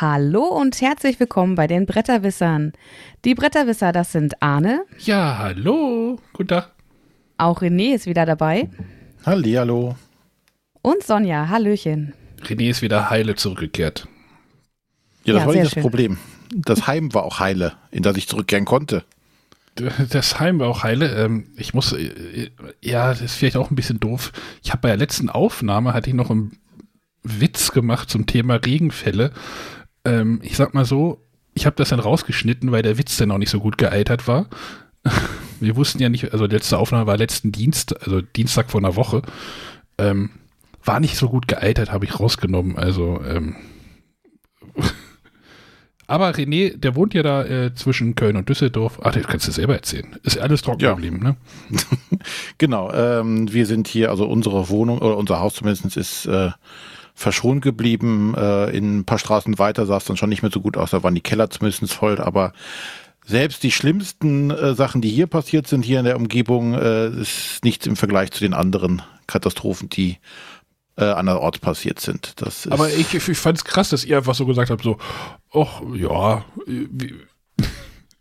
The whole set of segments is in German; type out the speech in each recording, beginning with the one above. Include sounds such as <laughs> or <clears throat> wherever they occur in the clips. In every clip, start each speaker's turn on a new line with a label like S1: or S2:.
S1: Hallo und herzlich willkommen bei den Bretterwissern. Die Bretterwisser, das sind Arne.
S2: Ja, hallo. Guten Tag.
S1: Auch René ist wieder dabei.
S3: Hallihallo.
S1: Und Sonja, Hallöchen.
S2: René ist wieder heile zurückgekehrt.
S3: Ja, das
S1: Ja,
S3: war nicht das
S1: schön.
S3: Problem. Das Heim war auch heile, in das ich zurückkehren konnte.
S2: Das Heim war auch heile. Ähm, ich muss, äh, ja, das ist vielleicht auch ein bisschen doof. Ich habe bei der letzten Aufnahme, hatte ich noch einen Witz gemacht zum Thema Regenfälle. Ähm, ich sag mal so, ich habe das dann rausgeschnitten, weil der Witz dann auch nicht so gut gealtert war. <laughs> Wir wussten ja nicht, also letzte Aufnahme war letzten Dienst, also Dienstag vor einer Woche. Ähm, war nicht so gut gealtert, habe ich rausgenommen. Also, ähm, <laughs> aber René, der wohnt ja da äh, zwischen Köln und Düsseldorf. Ach, das kannst du selber erzählen. Ist alles trocken
S3: Ja.
S2: geblieben, ne? <laughs>
S3: Genau, ähm, wir sind hier, also unsere Wohnung oder unser Haus zumindest ist äh, verschont geblieben. Äh, in ein paar Straßen weiter sah es dann schon nicht mehr so gut aus. Da waren die Keller zumindest voll, aber selbst die schlimmsten äh, Sachen, die hier passiert sind, hier in der Umgebung, äh, ist nichts im Vergleich zu den anderen Katastrophen, die äh, anderorts passiert sind. Das
S2: Aber ich, ich fand es krass, dass ihr einfach so gesagt habt, so, ach ja, wir,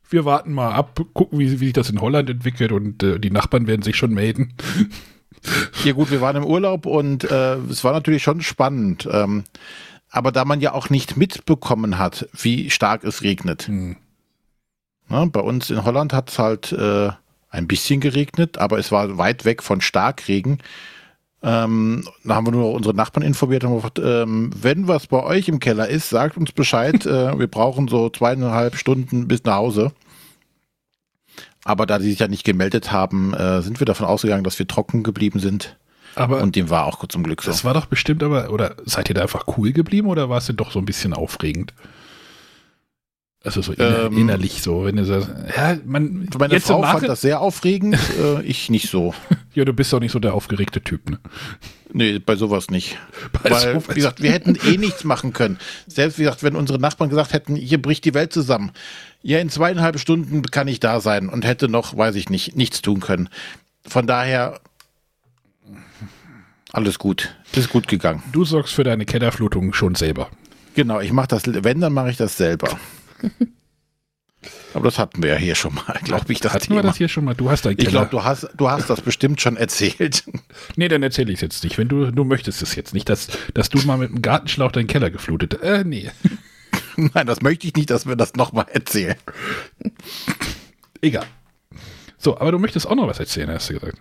S2: wir warten mal ab, gucken, wie, wie sich das in Holland entwickelt und äh, die Nachbarn werden sich schon melden.
S3: Ja gut, wir waren im Urlaub und äh, es war natürlich schon spannend. Ähm, aber da man ja auch nicht mitbekommen hat, wie stark es regnet.
S2: Hm.
S3: Ne, bei uns in Holland hat es halt äh, ein bisschen geregnet, aber es war weit weg von Starkregen. Ähm, da haben wir nur unsere Nachbarn informiert und haben gesagt, ähm, wenn was bei euch im Keller ist, sagt uns Bescheid. <laughs> äh, wir brauchen so zweieinhalb Stunden bis nach Hause. Aber da die sich ja nicht gemeldet haben, äh, sind wir davon ausgegangen, dass wir trocken geblieben sind.
S2: Aber
S3: Und dem war auch zum Glück so.
S2: das war doch bestimmt aber, oder seid ihr da einfach cool geblieben oder war es denn doch so ein bisschen aufregend? Also so inner,
S3: Ähm,
S2: innerlich so, wenn du sagst, ja, man,
S3: Meine
S2: jetzt
S3: Frau
S2: im
S3: fand
S2: Nachhinein-
S3: das sehr aufregend, <laughs> äh, ich nicht so.
S2: ja, du bist doch nicht so der aufgeregte Typ, ne?
S3: Nee, bei sowas nicht.
S2: Bei
S3: Weil,
S2: sowas
S3: wie gesagt, wir hätten eh nichts machen können. Selbst, wie gesagt, wenn unsere Nachbarn gesagt hätten, hier bricht die Welt zusammen. Ja, in zweieinhalb Stunden kann ich da sein und hätte noch, weiß ich nicht, nichts tun können. Von daher, alles gut. Ist gut gegangen.
S2: Du sorgst für deine Kellerflutung schon selber.
S3: Genau, ich mache das, wenn, dann mache ich das selber. <laughs> Aber das hatten wir ja hier schon mal, glaube ich, das
S2: Hatten
S3: Thema.
S2: wir das hier schon mal? Du hast
S3: ich glaube, du hast, du hast das bestimmt schon erzählt. <laughs>
S2: Nee, dann erzähle ich es jetzt nicht. Wenn du, du möchtest es jetzt nicht, dass, dass du mal mit einem Gartenschlauch deinen Keller geflutet. Äh, nee. <laughs>
S3: Nein, das möchte ich nicht, dass wir das nochmal erzählen.
S2: Egal. So, aber du möchtest auch noch was erzählen, hast du gesagt.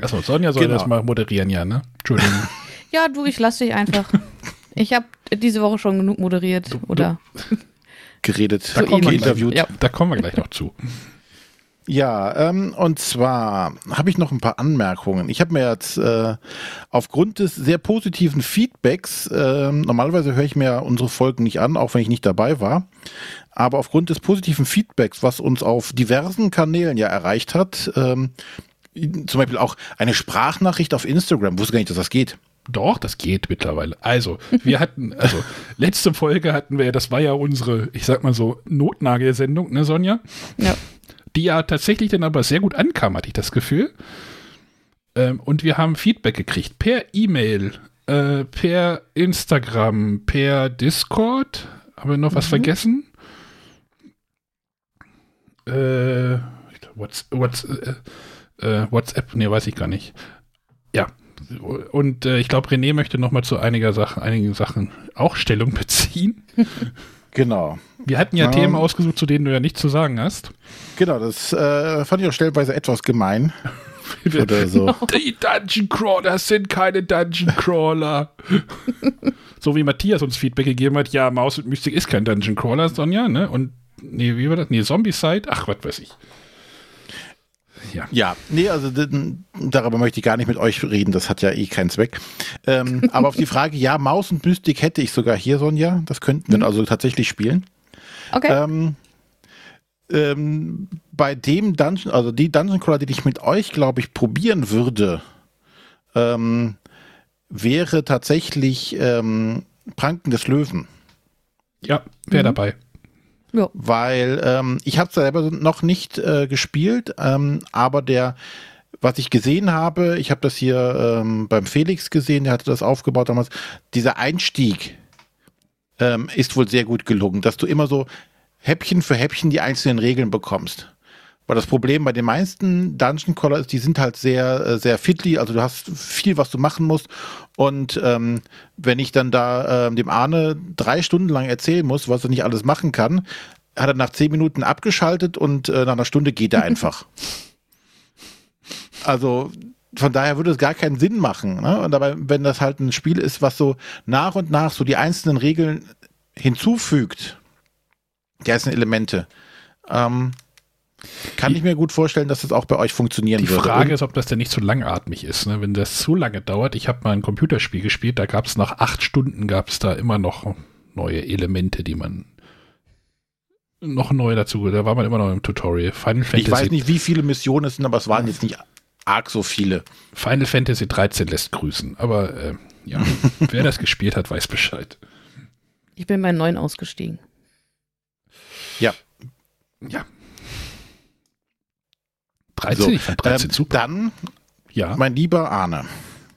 S2: Achso, Sonja soll
S3: Genau.
S2: das mal moderieren, ja, ne? Entschuldigung.
S1: Ja, du, ich lass dich einfach. Ich habe diese Woche schon genug moderiert. Oder
S3: Geredet,
S1: So ähnlich.
S3: interviewt.
S1: Ja.
S2: da kommen wir gleich noch zu.
S3: Ja, ähm, und zwar habe ich noch ein paar Anmerkungen. Ich habe mir jetzt äh, aufgrund des sehr positiven Feedbacks, ähm, normalerweise höre ich mir unsere Folgen nicht an, auch wenn ich nicht dabei war, aber aufgrund des positiven Feedbacks, was uns auf diversen Kanälen ja erreicht hat, ähm, zum Beispiel auch eine Sprachnachricht auf Instagram, wusste gar nicht, dass das geht.
S2: Doch, das geht mittlerweile. Also, wir <laughs> hatten, also, letzte Folge hatten wir, das war ja unsere, ich sag mal so, Notnagelsendung, ne, Sonja?
S1: ja.
S2: die ja tatsächlich dann aber sehr gut ankam, hatte ich das Gefühl. Ähm, und wir haben Feedback gekriegt per E-Mail, äh, per Instagram, per Discord. Haben wir noch was vergessen? Äh, What's, What's, äh, äh, WhatsApp, nee, weiß ich gar nicht. Ja. Und äh, ich glaube, René möchte noch mal zu einiger Sachen, einigen Sachen auch Stellung beziehen. <laughs>
S3: Genau.
S2: Wir hatten ja
S3: Ähm.
S2: Themen ausgesucht, zu denen du ja nichts zu sagen hast.
S3: Genau, das äh, fand ich auch stellenweise etwas gemein. <laughs> Oder so. <laughs>
S2: Die Dungeon Crawler sind keine Dungeon Crawler. so wie Matthias uns Feedback gegeben hat, ja, Maus und Mystik ist kein Dungeon Crawler, Sonja, ne? Und, nee, wie war das? Nee, Zombie-Side? Ach, was weiß ich. Ja.
S3: Ja, nee, also darüber möchte ich gar nicht mit euch reden, das hat ja eh keinen Zweck. Ähm, <laughs> aber auf die Frage, ja, Maus und Mystik hätte ich sogar hier, Sonja, das könnten wir also tatsächlich spielen.
S1: Okay.
S3: Ähm, ähm, bei dem Dungeon, also die Dungeon Crawler, die ich mit euch, glaube ich, probieren würde, ähm, wäre tatsächlich ähm, Pranken des Löwen.
S2: Ja, wer dabei?
S1: Ja.
S3: weil ähm, ich habe selber noch nicht äh, gespielt, ähm, aber der, was ich gesehen habe, ich habe das hier ähm, beim Felix gesehen, der hatte das aufgebaut damals, dieser Einstieg ähm, ist wohl sehr gut gelungen, dass du immer so Häppchen für Häppchen die einzelnen Regeln bekommst. Weil das Problem bei den meisten Dungeon Crawler ist, die sind halt sehr, äh, sehr fiddly, also du hast viel, was du machen musst. Und ähm, wenn ich dann da ähm, dem Arne drei Stunden lang erzählen muss, was er nicht alles machen kann, hat er nach zehn Minuten abgeschaltet und äh, nach einer Stunde geht er einfach. <laughs> also von daher würde es gar keinen Sinn machen. Ne? Und dabei, wenn das halt ein Spiel ist, was so nach und nach so die einzelnen Regeln hinzufügt, die einzelnen Elemente, ähm, kann ich mir gut vorstellen, dass das auch bei euch funktionieren
S2: Die
S3: würde.
S2: Frage
S3: Und-
S2: ist, ob das denn nicht zu langatmig ist. Ne? Wenn das zu lange dauert, ich habe mal ein Computerspiel gespielt, da gab es nach acht Stunden gab es da immer noch neue Elemente, die man noch neu dazu, da war man immer noch im Tutorial. Final Fantasy,
S3: ich weiß nicht, wie viele Missionen es sind, aber es waren jetzt nicht arg so viele.
S2: Final Fantasy 13 lässt grüßen. Aber äh, ja, <laughs> wer das gespielt hat, weiß Bescheid.
S1: Ich bin bei neun ausgestiegen.
S3: Ja.
S2: Ja. 13,
S3: So,
S2: ich fand 13
S3: Ähm,
S2: super.
S3: Dann,
S2: Ja.
S3: mein lieber Arne,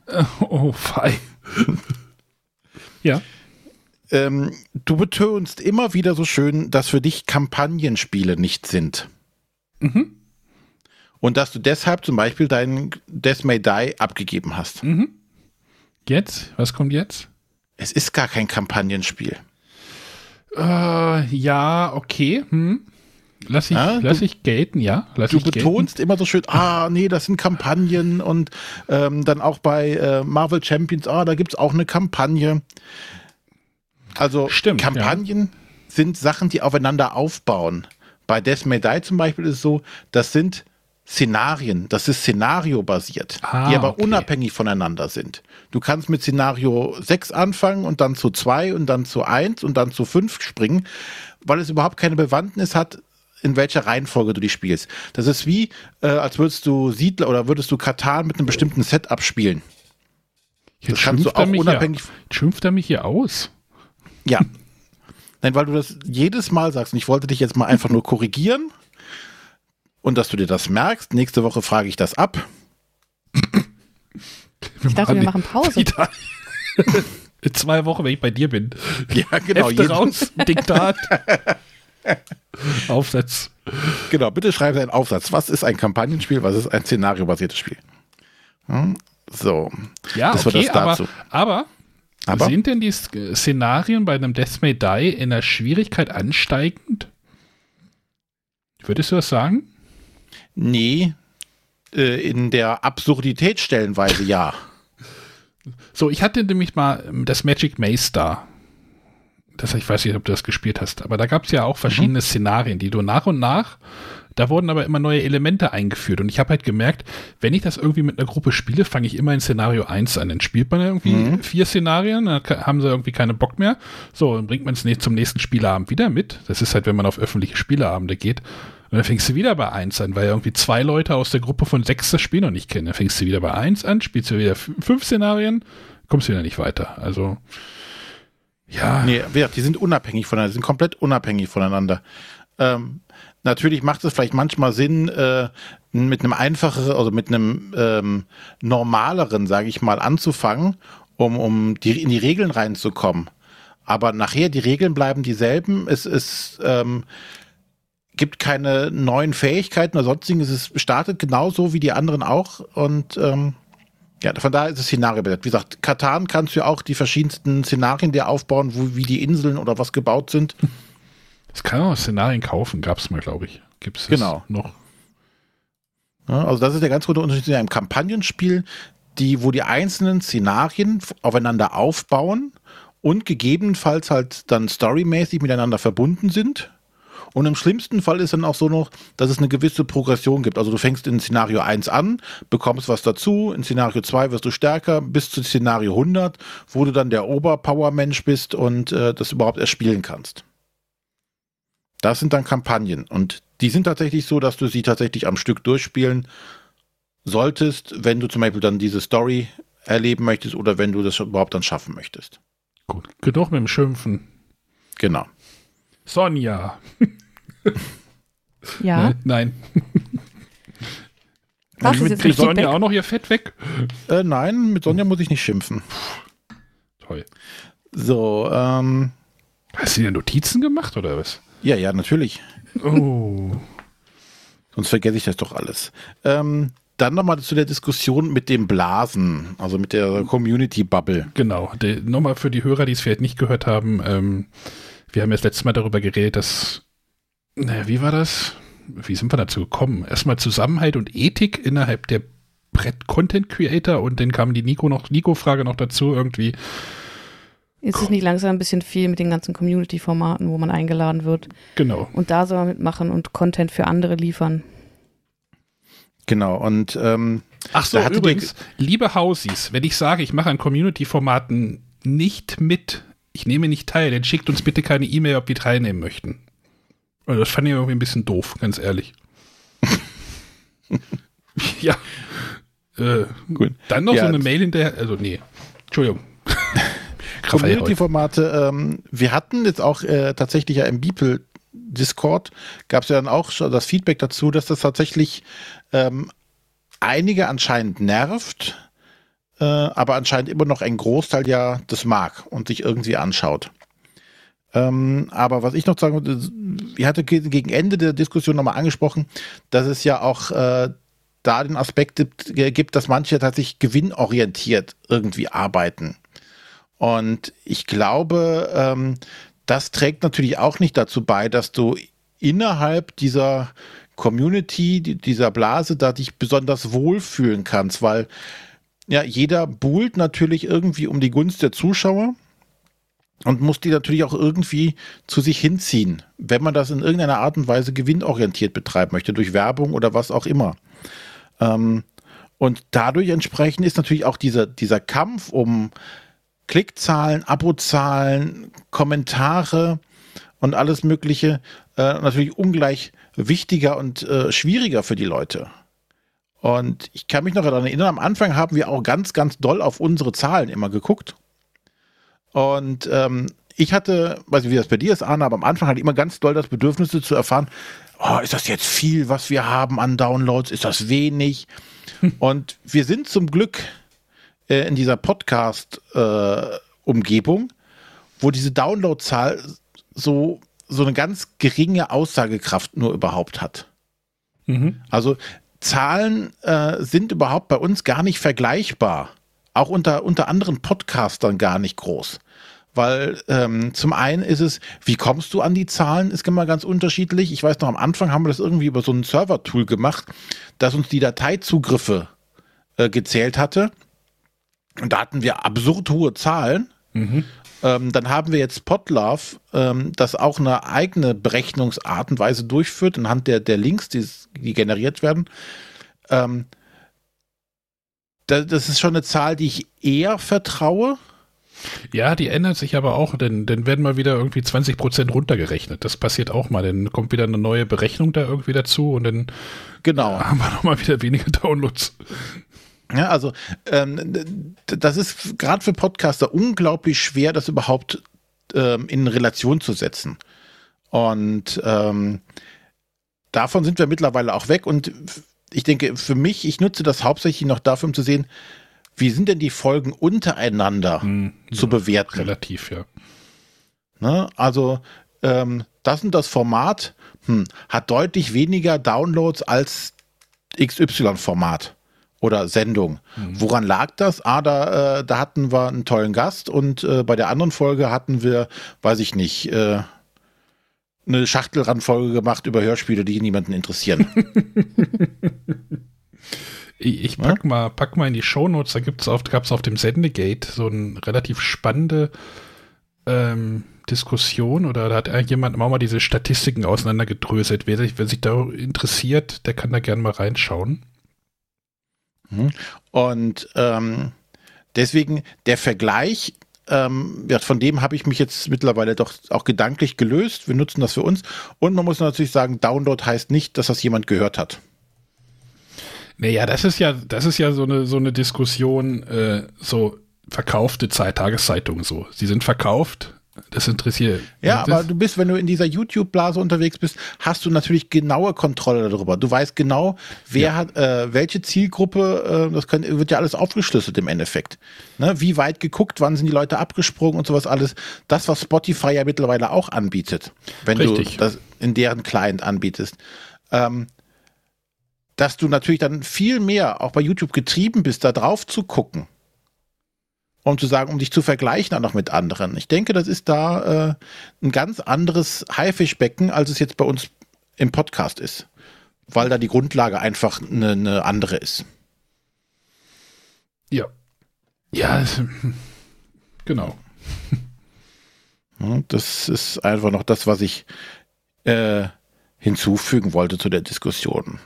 S3: <laughs>
S2: Oh, fei. <laughs> ja.
S3: ähm, du betonst immer wieder so schön, dass für dich Kampagnenspiele nicht sind.
S2: Mhm.
S3: Und dass du deshalb zum Beispiel deinen Death May Die abgegeben hast.
S2: Mhm. Jetzt? Was kommt jetzt?
S3: Es ist gar kein Kampagnenspiel.
S2: Äh, ja, okay. Hm. Lass ich,
S3: Ja,
S2: lass
S3: du-
S2: ich gelten, ja. Lass
S3: Du betonst immer so schön, ah, nee, das sind Kampagnen und ähm, dann auch bei äh, Marvel Champions, ah, da gibt es auch eine Kampagne. Also
S2: Stimmt,
S3: Kampagnen sind Sachen, die aufeinander aufbauen. Bei Death May Die zum Beispiel ist es so, das sind Szenarien, das ist szenariobasiert,
S2: Ah,
S3: die aber
S2: okay.
S3: unabhängig voneinander sind. Du kannst mit Szenario 6 anfangen und dann zu 2 und dann zu 1 und dann zu 5 springen, weil es überhaupt keine Bewandtnis hat, in welcher Reihenfolge du die spielst. Das ist wie, äh, als würdest du Siedler oder würdest du Katan mit einem bestimmten Setup spielen.
S2: Jetzt
S3: das kannst du
S2: schimpft er
S3: auch
S2: mich
S3: unabhängig-
S2: Hier, schimpft er mich hier aus.
S3: Ja. <laughs> Nein, weil du das jedes Mal sagst. Und ich wollte dich jetzt mal einfach nur korrigieren. Und dass du dir das merkst. Nächste Woche frage ich das ab.
S1: Ich dachte, wir machen Pause. <laughs>
S2: In zwei Wochen, wenn ich bei dir bin.
S3: Ja, genau.
S2: Hefte raus, Diktat. <laughs> <laughs> Aufsatz.
S3: Genau, bitte schreibe einen Aufsatz. Was ist ein Kampagnenspiel? Was ist ein szenariobasiertes Spiel? Hm? So.
S2: Ja,
S3: Das war
S2: okay,
S3: das dazu.
S2: aber, aber,
S3: Aber
S2: sind denn die S- Szenarien bei einem Death May Die in der Schwierigkeit ansteigend? Würdest du das sagen?
S3: nee, äh, in der Absurdität stellenweise ja.
S2: So, ich hatte nämlich mal ähm, das Magic Maze da. Das, ich weiß nicht, ob du das gespielt hast, aber da gab es ja auch verschiedene
S3: Mhm.
S2: Szenarien, die du nach und nach, da wurden aber immer neue Elemente eingeführt. Und ich habe halt gemerkt, wenn ich das irgendwie mit einer Gruppe spiele, fange ich immer in Szenario 1 an. Dann spielt man irgendwie
S3: Mhm.
S2: vier Szenarien, dann haben sie irgendwie keinen Bock mehr. So, dann bringt man es zum nächsten Spieleabend wieder mit. Das ist halt, wenn man auf öffentliche Spieleabende geht. Und dann fängst du wieder bei 1 an, weil irgendwie zwei Leute aus der Gruppe von sechs das Spiel noch nicht kennen. Dann fängst du wieder bei 1 an, spielst du wieder fünf Szenarien, kommst wieder nicht weiter. Also, ja.
S3: Nee, die sind unabhängig voneinander, die sind komplett unabhängig voneinander. Ähm, natürlich macht es vielleicht manchmal Sinn, äh, mit einem einfacheren oder mit einem ähm, normaleren, sage ich mal, anzufangen, um, um die, in die Regeln reinzukommen. Aber nachher, die Regeln bleiben dieselben. Es ist, ähm, gibt keine neuen Fähigkeiten oder sonstiges. Es startet genauso wie die anderen auch. Und ähm, ja, von daher ist es Szenario. Wie gesagt, Katan kannst du ja auch die verschiedensten Szenarien dir aufbauen, wo, wie die Inseln oder was gebaut sind.
S2: Das kann man auch Szenarien kaufen, gab es mal, glaube ich. Gibt es
S3: Genau.
S2: noch?
S3: Ja, also das ist der ganz große Unterschied zu einem Kampagnenspiel, die, wo die einzelnen Szenarien aufeinander aufbauen und gegebenenfalls halt dann storymäßig miteinander verbunden sind. Und im schlimmsten Fall ist dann auch so noch, dass es eine gewisse Progression gibt. Also du fängst in Szenario 1 an, bekommst was dazu, in Szenario 2 wirst du stärker, bis zu Szenario 100, wo du dann der Oberpower-Mensch bist und äh, das überhaupt erst spielen kannst. Das sind dann Kampagnen und die sind tatsächlich so, dass du sie tatsächlich am Stück durchspielen solltest, wenn du zum Beispiel dann diese Story erleben möchtest oder wenn du das überhaupt dann schaffen möchtest.
S2: Gut. Genug mit dem Schimpfen.
S3: Genau.
S2: Sonja. <laughs>
S1: Ja.
S2: Ne? Nein.
S1: Was ist
S3: mit,
S1: jetzt
S2: Kriegt Sonja
S1: weg?
S2: auch noch ihr Fett weg?
S3: äh, nein, mit Sonja muss ich nicht schimpfen.
S2: Toll.
S3: So, ähm,
S2: Hast du dir Notizen gemacht oder was?
S3: Ja, ja, natürlich.
S2: Oh.
S3: Sonst vergesse ich das doch alles. Ähm, dann nochmal zu der Diskussion mit dem Blasen, also mit der Community-Bubble.
S2: Genau. Nochmal für die Hörer, die es vielleicht nicht gehört haben. Ähm, wir haben ja das letzte Mal darüber geredet, dass, naja, wie war das? Wie sind wir dazu gekommen? Erstmal Zusammenhalt und Ethik innerhalb der Brett-Content-Creator und dann kam die Nico noch, Nico-Frage noch dazu irgendwie.
S1: Ist es nicht langsam ein bisschen viel mit den ganzen Community-Formaten, wo man eingeladen wird?
S2: Genau.
S1: Und da soll man mitmachen und Content für andere liefern.
S3: Genau, und ähm,
S2: Ach so, übrigens, liebe Hausies, wenn ich sage, ich mache an Community-Formaten nicht mit, ich nehme nicht teil, dann schickt uns bitte keine E-Mail, ob wir teilnehmen möchten. Also das fand ich irgendwie ein bisschen doof, ganz ehrlich. <laughs> ja. Äh, Gut. Dann noch ja, so eine Mail hinterher, also nee, Entschuldigung. <laughs>
S3: Community-Formate, ähm, wir hatten jetzt auch äh, tatsächlich ja im Beeple Discord gab es ja dann auch schon das Feedback dazu, dass das tatsächlich ähm, einige anscheinend nervt, äh, aber anscheinend immer noch ein Großteil ja das mag und sich irgendwie anschaut. Ähm, aber was ich noch sagen wollte, ich hatte gegen Ende der Diskussion nochmal angesprochen, dass es ja auch äh, da den Aspekt gibt, dass manche tatsächlich gewinnorientiert irgendwie arbeiten. Und ich glaube, ähm, das trägt natürlich auch nicht dazu bei, dass du innerhalb dieser Community, dieser Blase, da dich besonders wohlfühlen kannst, weil ja, jeder buhlt natürlich irgendwie um die Gunst der Zuschauer und muss die natürlich auch irgendwie zu sich hinziehen, wenn man das in irgendeiner Art und Weise gewinnorientiert betreiben möchte, durch Werbung oder was auch immer. Ähm, und dadurch entsprechend ist natürlich auch dieser, dieser Kampf um Klickzahlen, Abozahlen, Kommentare und alles Mögliche äh, natürlich ungleich wichtiger und äh, schwieriger für die Leute. Und ich kann mich noch daran erinnern, am Anfang haben wir auch ganz, ganz doll auf unsere Zahlen immer geguckt. Und ähm, ich hatte, weiß nicht, wie das bei dir ist, Arne, aber am Anfang hatte ich immer ganz doll das Bedürfnis zu erfahren, oh, ist das jetzt viel, was wir haben an Downloads? Ist das wenig? Und wir sind zum Glück äh, in dieser Podcast-Umgebung, äh, wo diese Downloadzahl so, so eine ganz geringe Aussagekraft nur überhaupt hat. Mhm. Also Zahlen äh, sind überhaupt bei uns gar nicht vergleichbar. Auch unter, unter anderen Podcastern gar nicht groß. Weil ähm, zum einen ist es, wie kommst du an die Zahlen, ist immer ganz unterschiedlich. Ich weiß noch, am Anfang haben wir das irgendwie über so ein Server-Tool gemacht, das uns die Dateizugriffe äh, gezählt hatte. Und da hatten wir absurd hohe Zahlen. Mhm. Ähm, dann haben wir jetzt Podlove, ähm, das auch eine eigene Berechnungsart und Weise durchführt, anhand der, der Links, die, die generiert werden. Ähm, da, das ist schon eine Zahl, die ich eher vertraue.
S2: Ja, die ändert sich aber auch, denn dann werden mal wieder irgendwie 20 Prozent runtergerechnet. Das passiert auch mal. Dann kommt wieder eine neue Berechnung da irgendwie dazu und dann
S3: genau.
S2: haben wir nochmal wieder weniger Downloads.
S3: Ja, also ähm, das ist gerade für Podcaster unglaublich schwer, das überhaupt ähm, in Relation zu setzen. Und ähm, davon sind wir mittlerweile auch weg. Und ich denke, für mich, ich nutze das hauptsächlich noch dafür, um zu sehen, wie sind denn die Folgen untereinander hm, zu ja, bewerten.
S2: Relativ, ja.
S3: Ne? Also ähm, das und das Format hm, hat deutlich weniger Downloads als XY-Format oder Sendung. Mhm. Woran lag das? Ah, da, äh, da hatten wir einen tollen Gast und äh, bei der anderen Folge hatten wir, weiß ich nicht, äh, eine Schachtelrandfolge gemacht über Hörspiele, die niemanden interessieren. <laughs>
S2: ich pack, ja? mal, pack mal in die Shownotes, da gibt's auf, gab es auf dem Sendegate so eine relativ spannende ähm, Diskussion oder da hat jemand auch mal diese Statistiken auseinandergedröselt. Wer sich, wer sich da interessiert, der kann da gerne mal reinschauen.
S3: Mhm. Und ähm, deswegen der Vergleich, ähm, von dem habe ich mich jetzt mittlerweile doch auch gedanklich gelöst. Wir nutzen das für uns. Und man muss natürlich sagen, Download heißt nicht, dass das jemand gehört hat.
S2: Naja, das ist ja, das ist ja so eine, so eine Diskussion, äh, so verkaufte Zeit, Tageszeitungen so. Sie sind verkauft, Das interessiert.
S3: Ja, aber du bist, wenn du in dieser YouTube-Blase unterwegs bist, hast du natürlich genaue Kontrolle darüber. Du weißt genau, wer ja. hat, äh, welche Zielgruppe, äh, das kann, wird ja alles aufgeschlüsselt im Endeffekt. Ne? Wie weit geguckt, wann sind die Leute abgesprungen und sowas alles. Das, was Spotify ja mittlerweile auch anbietet, wenn Richtig. du das in deren Client anbietest. Ähm, dass du natürlich dann viel mehr auch bei YouTube getrieben bist, da drauf zu gucken um zu sagen, um dich zu vergleichen auch noch mit anderen. Ich denke, das ist da äh, ein ganz anderes Haifischbecken, als es jetzt bei uns im Podcast ist, weil da die Grundlage einfach eine, eine andere ist.
S2: Ja. Ja, <laughs> genau.
S3: Das ist einfach noch das, was ich äh, hinzufügen wollte zu der Diskussion.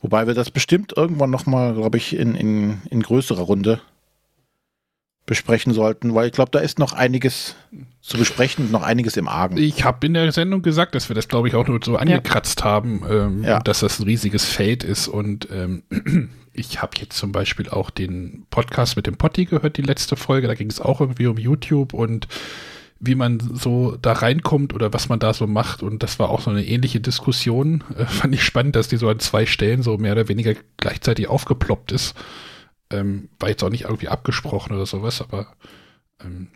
S3: Wobei wir das bestimmt irgendwann nochmal, glaube ich, in, in, in größerer Runde besprechen sollten, weil ich glaube, da ist noch einiges zu besprechen, noch einiges im Argen.
S2: Ich habe in der Sendung gesagt, dass wir das, glaube ich, auch nur so angekratzt ja. haben, ähm, ja. dass das ein riesiges Feld ist und ähm, <clears throat> ich habe jetzt zum Beispiel auch den Podcast mit dem Potti gehört, die letzte Folge, da ging es auch irgendwie um YouTube und wie man so da reinkommt oder was man da so macht. Und das war auch so eine ähnliche Diskussion. Äh, fand ich spannend, dass die so an zwei Stellen so mehr oder weniger gleichzeitig aufgeploppt ist. Ähm, war jetzt auch nicht irgendwie abgesprochen oder sowas, aber ähm,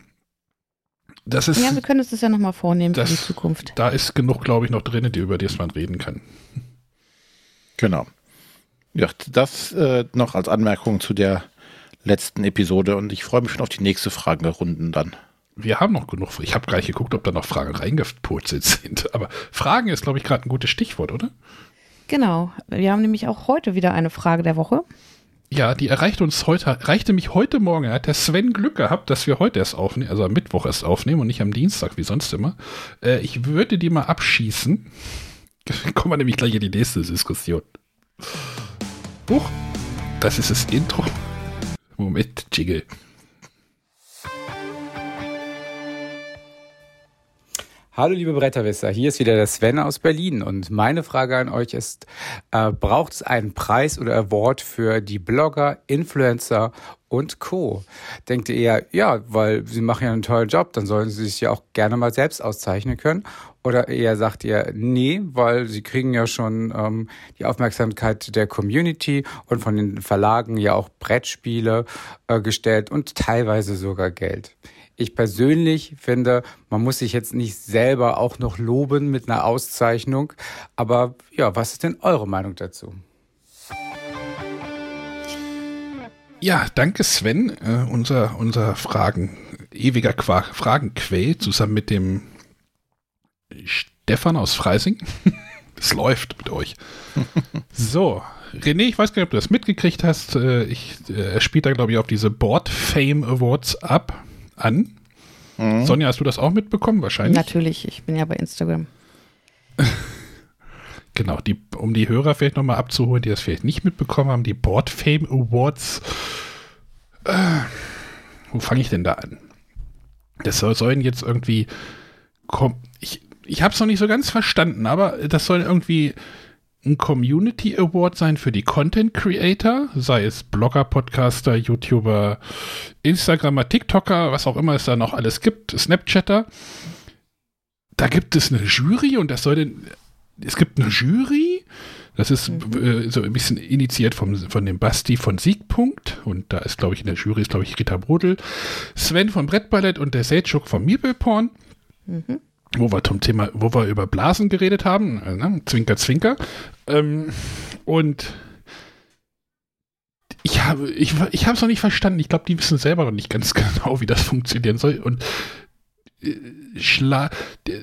S2: das ist.
S1: Ja, wir können uns das ja nochmal vornehmen das, für die Zukunft.
S2: Da ist genug, glaube ich, noch drin, die, über das man reden kann.
S3: Genau. Ja, das äh, noch als Anmerkung zu der letzten Episode und ich freue mich schon auf die nächste Fragenrunden dann.
S2: Wir haben noch genug. Ich habe gar nicht geguckt, ob da noch Fragen reingepurzelt sind. Aber Fragen ist, glaube ich, gerade ein gutes Stichwort, oder?
S1: Genau. Wir haben nämlich auch heute wieder eine Frage der Woche.
S2: Ja, die erreichte uns heute, erreichte mich heute Morgen. Hat der Sven Glück gehabt, dass wir heute erst aufnehmen, also am Mittwoch erst aufnehmen und nicht am Dienstag wie sonst immer. Äh, ich würde die mal abschießen. <laughs> Kommen wir nämlich gleich in die nächste Diskussion. Huch, das ist das Intro. Moment, Jiggle.
S4: Hallo liebe Bretterwisser, hier ist wieder der Sven aus Berlin und meine Frage an euch ist, äh, braucht es einen Preis oder Award für die Blogger, Influencer und Co? Denkt ihr eher, ja, weil sie machen ja einen tollen Job, dann sollen sie sich ja auch gerne mal selbst auszeichnen können? Oder eher sagt ihr, nee, weil sie kriegen ja schon ähm, die Aufmerksamkeit der Community und von den Verlagen ja auch Brettspiele äh, gestellt und teilweise sogar Geld. Ich persönlich finde, man muss sich jetzt nicht selber auch noch loben mit einer Auszeichnung. Aber ja, was ist denn eure Meinung dazu?
S2: Ja, danke Sven, äh, unser, unser Fragen, ewiger Qua Fragenquell zusammen mit dem Stefan aus Freising. <laughs> Es läuft mit euch. <laughs> so, René, ich weiß gar nicht, ob du das mitgekriegt hast. Äh, ich, äh, er spielt da, glaube ich, auf diese Board Fame Awards ab an. Mhm. Sonja, hast du das auch mitbekommen? Wahrscheinlich.
S1: Natürlich, ich bin ja bei Instagram. <laughs>
S2: genau, die, um die Hörer vielleicht nochmal abzuholen, die das vielleicht nicht mitbekommen haben, die Board Fame Awards. Äh, wo fange ich denn da an? Das soll, sollen jetzt irgendwie. Komm, ich ich habe es noch nicht so ganz verstanden, aber das soll irgendwie ein Community Award sein für die Content Creator, sei es Blogger, Podcaster, YouTuber, Instagrammer, TikToker, was auch immer es da noch alles gibt, Snapchatter. Da gibt es eine Jury und das soll denn, es gibt eine Jury, das ist äh, so ein bisschen initiiert vom, von dem Basti von Siegpunkt und da ist, glaube ich, in der Jury ist, glaube ich, Rita Brodel, Sven von Brettballett und der Selchuk von Meepleporn. Mhm wo wir zum Thema, wo wir über Blasen geredet haben, äh, ne? Zwinker, Zwinker. Ähm, und ich habe ich, ich es noch nicht verstanden. Ich glaube, die wissen selber noch nicht ganz <laughs> genau, wie das funktionieren soll. Und äh,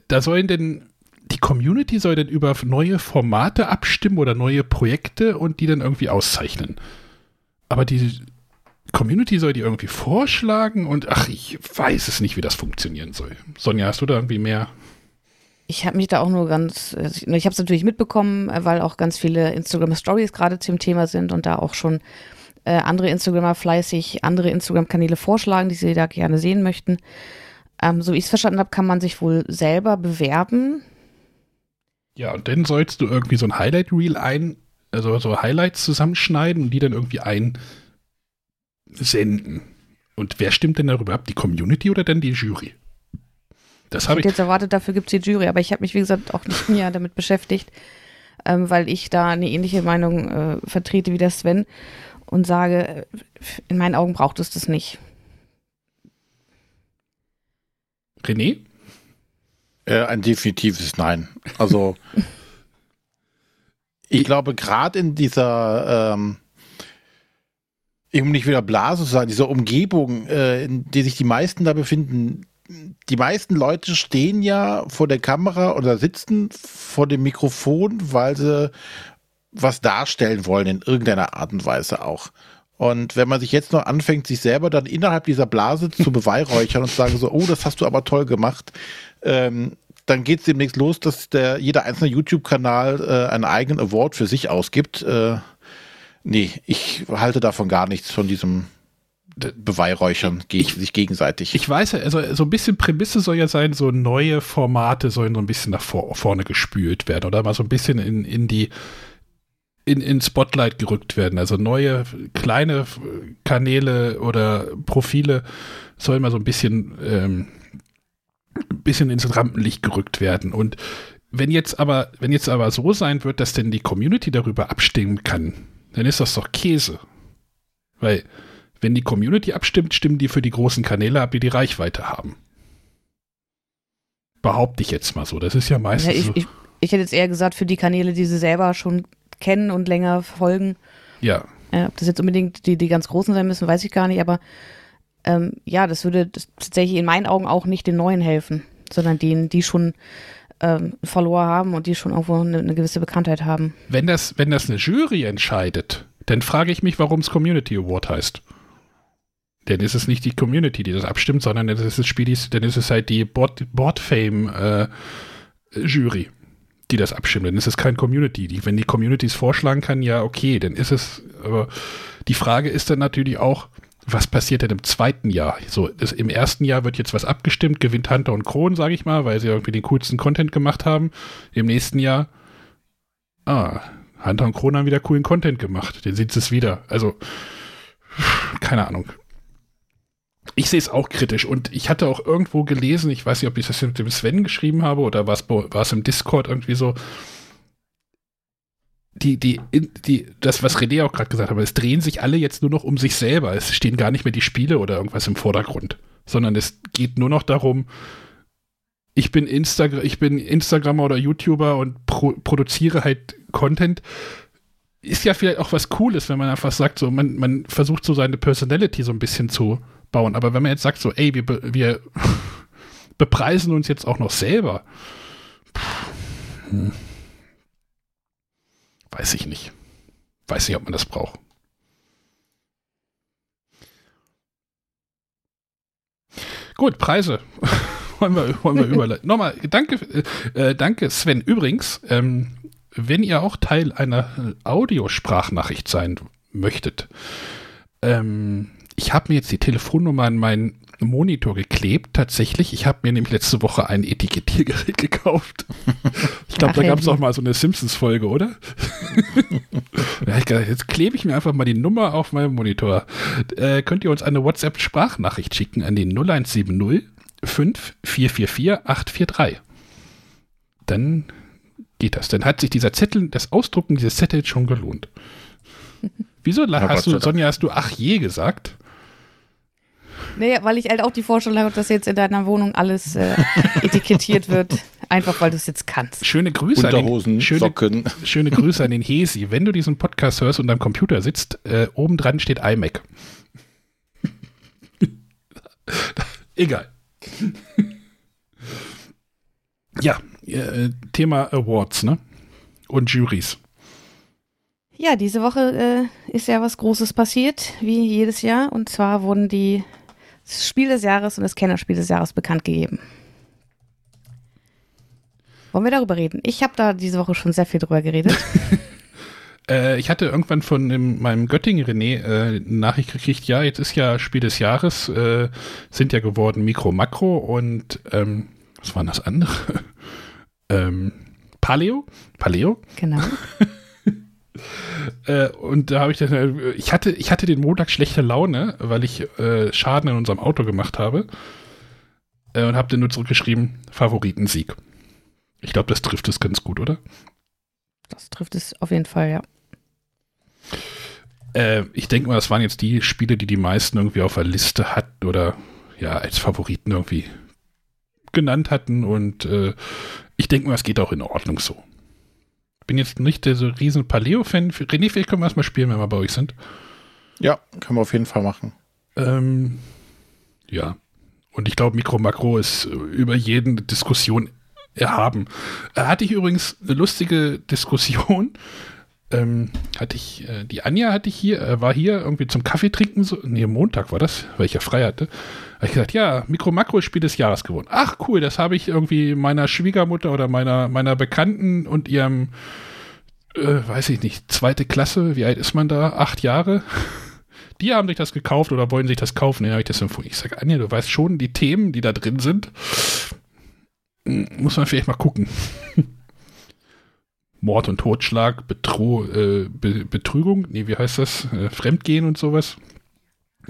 S2: da sollen denn die Community soll denn über neue Formate abstimmen oder neue Projekte und die dann irgendwie auszeichnen. Aber die Community soll die irgendwie vorschlagen und ach, ich weiß es nicht, wie das funktionieren soll. Sonja, hast du da irgendwie mehr
S1: ich habe mich da auch nur ganz, ich habe es natürlich mitbekommen, äh, weil auch ganz viele Instagram Stories gerade zum Thema sind und da auch schon äh, andere Instagramer fleißig andere Instagram-Kanäle vorschlagen, die sie da gerne sehen möchten. Ähm, so wie ich es verstanden habe, kann man sich wohl selber bewerben.
S2: Ja, und dann sollst du irgendwie so ein Highlight-Reel ein, also so Highlights zusammenschneiden und die dann irgendwie einsenden. Und wer stimmt denn darüber ab? Die Community oder denn die Jury? Das
S1: Ich
S2: habe ich.
S1: jetzt erwartet, dafür gibt es die Jury, aber ich habe mich, wie gesagt, auch nicht mehr damit beschäftigt, ähm, weil ich da eine ähnliche Meinung äh, vertrete wie der Sven und sage, äh, in meinen Augen braucht es das nicht.
S2: René?
S3: Äh, ein definitives Nein. Also <laughs> ich glaube, gerade in dieser ähm, um nicht wieder Blase zu sagen, dieser Umgebung, äh, in der sich die meisten da befinden, die meisten Leute stehen ja vor der Kamera oder sitzen vor dem Mikrofon, weil sie was darstellen wollen in irgendeiner Art und Weise auch. Und wenn man sich jetzt noch anfängt, sich selber dann innerhalb dieser Blase zu <laughs> beweihräuchern und zu sagen so, oh, das hast du aber toll gemacht, ähm, dann geht es demnächst los, dass der jeder einzelne YouTube-Kanal äh, einen eigenen Award für sich ausgibt. Äh, nee, ich halte davon gar nichts von diesem Beweihräuchern ge
S2: Ich-
S3: sich gegenseitig.
S2: Ich weiß ja, also so ein bisschen Prämisse soll ja sein, so neue Formate sollen so ein bisschen nach vor, vorne gespült werden oder mal so ein bisschen in, in die in, in Spotlight gerückt werden. Also neue kleine Kanäle oder Profile sollen mal so ein bisschen ähm, ein bisschen ins Rampenlicht gerückt werden. Und wenn jetzt aber, wenn jetzt aber so sein wird, dass denn die Community darüber abstimmen kann, dann ist das doch Käse. Weil, wenn die Community abstimmt, stimmen die für die großen Kanäle ab, die die Reichweite haben. Behaupte ich jetzt mal so. Das ist ja meistens
S1: Ja, ich,
S2: so.
S1: ich, ich hätte jetzt eher gesagt, für die Kanäle, die sie selber schon kennen und länger folgen,
S2: ja,
S1: äh, ob das jetzt unbedingt die, die ganz großen sein müssen, weiß ich gar nicht, aber ähm, ja, das würde das tatsächlich in meinen Augen auch nicht den Neuen helfen, sondern denen, die schon ähm, Follower haben und die schon irgendwo eine, eine gewisse Bekanntheit haben.
S2: wenn das, wenn das eine Jury entscheidet, dann frage ich mich, warum es Community Award heißt. Denn ist es nicht die Community, die das abstimmt, sondern dann ist es, Spielis, dann ist es halt die Board, Board Fame äh, Jury, die das abstimmt. Dann ist es kein Community. Die, wenn die Communities vorschlagen kann, ja, okay, dann ist es. Aber die Frage ist dann natürlich auch, was passiert denn im zweiten Jahr? So, das, im ersten Jahr wird jetzt was abgestimmt, gewinnt Hunter und Kron, sage ich mal, weil sie irgendwie den coolsten Content gemacht haben. Im nächsten Jahr, ah, Hunter und Kron haben wieder coolen Content gemacht. Den sieht es wieder. Also, keine Ahnung. Ich sehe es auch kritisch und ich hatte auch irgendwo gelesen, ich weiß nicht, ob ich das mit dem Sven geschrieben habe oder war es im Discord irgendwie so, die, die, die, das, was René auch gerade gesagt hat, es drehen sich alle jetzt nur noch um sich selber. Es stehen gar nicht mehr die Spiele oder irgendwas im Vordergrund, sondern es geht nur noch darum, ich bin, Instagram, ich bin Instagrammer oder YouTuber und pro produziere halt Content. Ist ja vielleicht auch was Cooles, wenn man einfach sagt, so, man, man versucht so seine Personality so ein bisschen zu bauen. Aber wenn man jetzt sagt, so, ey, wir, wir <laughs> bepreisen uns jetzt auch noch selber, pff, hm. weiß ich nicht. Weiß nicht, ob man das braucht. Gut, Preise. <laughs> wollen wir, wollen wir überleiten. <laughs> Nochmal, danke, äh, äh, danke Sven. Übrigens, ähm, wenn ihr auch Teil einer Audiosprachnachricht sein möchtet, ähm, ich habe mir jetzt die Telefonnummer an meinen Monitor geklebt. Tatsächlich, ich habe mir nämlich letzte Woche ein Etikettiergerät <laughs> gekauft. Ich glaube, da gab es auch mal so eine Simpsons-Folge, oder? <laughs> ja, ich gedacht, jetzt klebe ich mir einfach mal die Nummer auf meinem Monitor. Äh, könnt ihr uns eine WhatsApp-Sprachnachricht schicken an den 0170 5444 843. Dann geht das. Dann hat sich dieser Zettel, das Ausdrucken dieses Zettels schon gelohnt. <laughs> Wieso
S3: Ja,
S2: hast du. Sonja, hast du ach je gesagt?
S1: Naja, weil ich halt auch die Vorstellung habe, dass jetzt in deiner Wohnung alles äh, etikettiert wird, einfach weil du es jetzt kannst.
S2: Schöne Grüße an
S3: Unterhosen,
S2: den, schöne,
S3: Socken.
S2: schöne Grüße an den Hesi. Wenn du diesen Podcast hörst und am Computer sitzt, äh, oben dran steht iMac. <laughs> Egal. <laughs> ja, äh, Thema Awards, ne? Und Juries.
S1: Ja, diese Woche äh, ist ja was Großes passiert, wie jedes Jahr. Und zwar wurden die das Spiel des Jahres und das Kennerspiel des Jahres bekannt gegeben. Wollen wir darüber reden? Ich habe da diese Woche schon sehr viel drüber geredet. <laughs> <laughs>
S2: Äh, ich hatte irgendwann von dem, meinem Göttingen René äh, eine Nachricht gekriegt, ja, jetzt ist ja Spiel des Jahres, äh, sind ja geworden Mikro, Makro und ähm, was war das andere? <laughs> ähm, Paleo? Paleo?
S1: genau.
S2: Äh, und da habe ich dann, äh, ich hatte, ich hatte den Montag schlechte Laune, weil ich äh, Schaden in unserem Auto gemacht habe. Äh, und habe dann nur zurückgeschrieben, Favoritensieg. Ich glaube, das trifft es ganz gut, oder?
S1: Das trifft es auf jeden Fall, ja.
S2: Äh, ich denke mal, das waren jetzt die Spiele, die die meisten irgendwie auf der Liste hatten oder ja, als Favoriten irgendwie genannt hatten. Und ich denke mal, es geht auch in Ordnung so. Bin jetzt nicht der so riesen Paleo-Fan. René, vielleicht können wir erstmal spielen, wenn wir bei euch sind.
S3: Ja, können wir auf jeden Fall machen.
S2: Ähm, ja. Und ich glaube, Mikro Makro ist über jeden Diskussion erhaben. Äh, hatte ich übrigens eine lustige Diskussion. <laughs> Ähm, hatte ich, äh, die Anja hatte ich hier, äh, war hier irgendwie zum Kaffee trinken, so, nee, Montag war das, weil ich ja frei hatte. Habe ich gesagt, ja, Mikro-Makro-Spiel des Jahres gewonnen. Ach cool, das habe ich irgendwie meiner Schwiegermutter oder meiner, meiner Bekannten und ihrem, äh, weiß ich nicht, zweite Klasse, wie alt ist man da? Acht Jahre? <laughs> Die haben sich das gekauft oder wollen sich das kaufen. Ja, ich das empfohlen. Ich sage, Anja, du weißt schon die Themen, die da drin sind. Muss man vielleicht mal gucken. <laughs> Mord und Totschlag, Betro äh, Be Betrügung, nee, wie heißt das? Äh, Fremdgehen und sowas.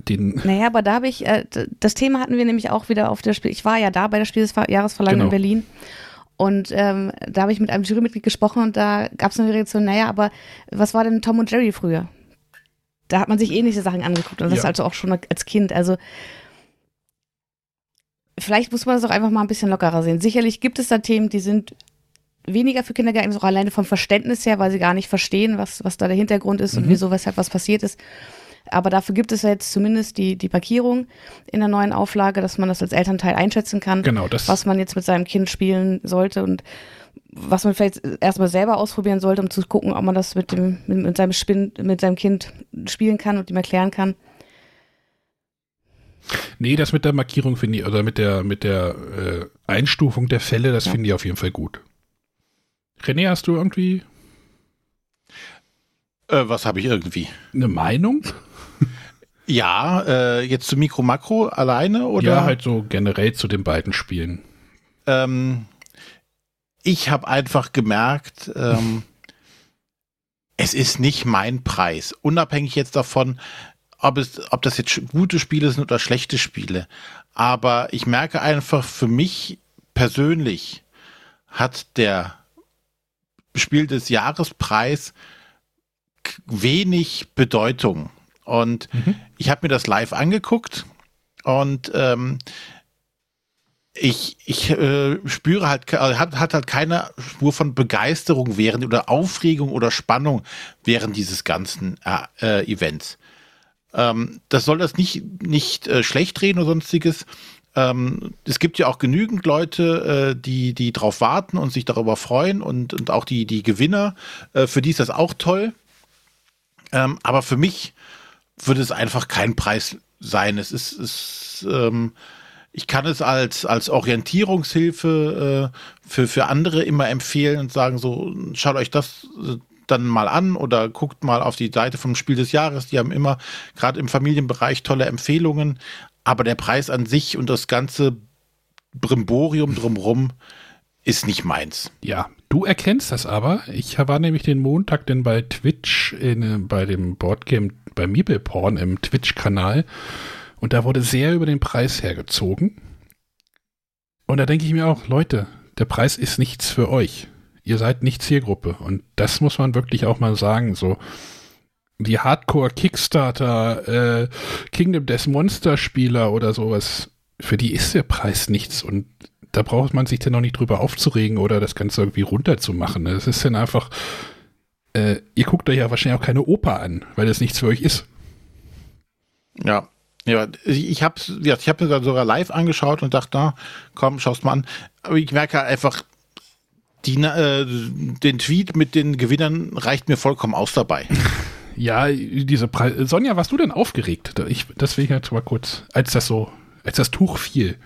S1: Den naja, aber da habe ich, äh, das Thema hatten wir nämlich auch wieder auf der Spiel. Ich war ja da bei der Spielesjahresverleihung genau. in Berlin. Und ähm, da habe ich mit einem Jurymitglied gesprochen und da gab es eine Reaktion, naja, aber was war denn Tom und Jerry früher? Da hat man sich ähnliche Sachen angeguckt und das ja. also auch schon als Kind. Also vielleicht muss man das auch einfach mal ein bisschen lockerer sehen. Sicherlich gibt es da Themen, die sind weniger für Kinder geeignet, auch alleine vom Verständnis her, weil sie gar nicht verstehen, was, was da der Hintergrund ist mhm. und wieso, weshalb was passiert ist. Aber dafür gibt es ja jetzt zumindest die, die Markierung in der neuen Auflage, dass man das als Elternteil einschätzen kann,
S2: genau, das
S1: was man jetzt mit seinem Kind spielen sollte und was man vielleicht erstmal selber ausprobieren sollte, um zu gucken, ob man das mit, dem, mit, mit seinem, Spin, mit seinem Kind spielen kann und ihm erklären kann.
S2: Nee, das mit der Markierung finde ich, oder mit der, mit der äh, Einstufung der Fälle, das ja. finde ich auf jeden Fall gut. René, hast du irgendwie.
S3: Äh, was habe ich irgendwie?
S2: Eine Meinung?
S3: Ja, äh, jetzt zu Mikro Makro alleine oder?
S2: Ja, halt so generell zu den beiden Spielen.
S3: Ähm, ich habe einfach gemerkt, ähm, es ist nicht mein Preis. Unabhängig jetzt davon, ob, es, ob das jetzt gute Spiele sind oder schlechte Spiele. Aber ich merke einfach für mich persönlich hat der Spiel des Jahrespreis wenig Bedeutung. Und mhm. ich habe mir das live angeguckt und ähm, ich, ich äh, spüre halt, äh, hat, hat halt keine Spur von Begeisterung während oder Aufregung oder Spannung während dieses ganzen äh, äh, Events. Ähm, das soll das nicht, nicht äh, schlecht reden oder sonstiges. Ähm, es gibt ja auch genügend Leute, äh, die, die drauf warten und sich darüber freuen und, und auch die, die Gewinner, äh, für die ist das auch toll. Ähm, aber für mich würde es einfach kein Preis sein. Es ist, es, ähm, ich kann es als, als Orientierungshilfe äh, für, für andere immer empfehlen und sagen so, schaut euch das äh, dann mal an oder guckt mal auf die Seite vom Spiel des Jahres. Die haben immer gerade im Familienbereich tolle Empfehlungen. Aber der Preis an sich und das ganze Brimborium drumrum ist nicht meins.
S2: Ja, du erkennst das aber. Ich war nämlich den Montag denn bei Twitch in, bei dem Boardgame bei Meepleporn im Twitch-Kanal und da wurde sehr über den Preis hergezogen. Und da denke ich mir auch, Leute, der Preis ist nichts für euch. Ihr seid nicht Zielgruppe. Und das muss man wirklich auch mal sagen. So, die Hardcore-Kickstarter, äh, Kingdom Death Monster-Spieler oder sowas, für die ist der Preis nichts. Und da braucht man sich dann noch nicht drüber aufzuregen oder das Ganze irgendwie runterzumachen. Das ist dann einfach, äh, ihr guckt euch ja wahrscheinlich auch keine Oper an, weil das nichts für euch ist.
S3: Ja, ja, ich habe ja, ich hab mir dann sogar live angeschaut und dachte, na, komm, schau's mal an. Aber ich merke halt einfach, die, äh, den Tweet mit den Gewinnern reicht mir vollkommen aus dabei. <laughs>
S2: Ja, diese Preise. Sonja, warst du denn aufgeregt? Ich, deswegen jetzt mal kurz, als das so, als das Tuch fiel.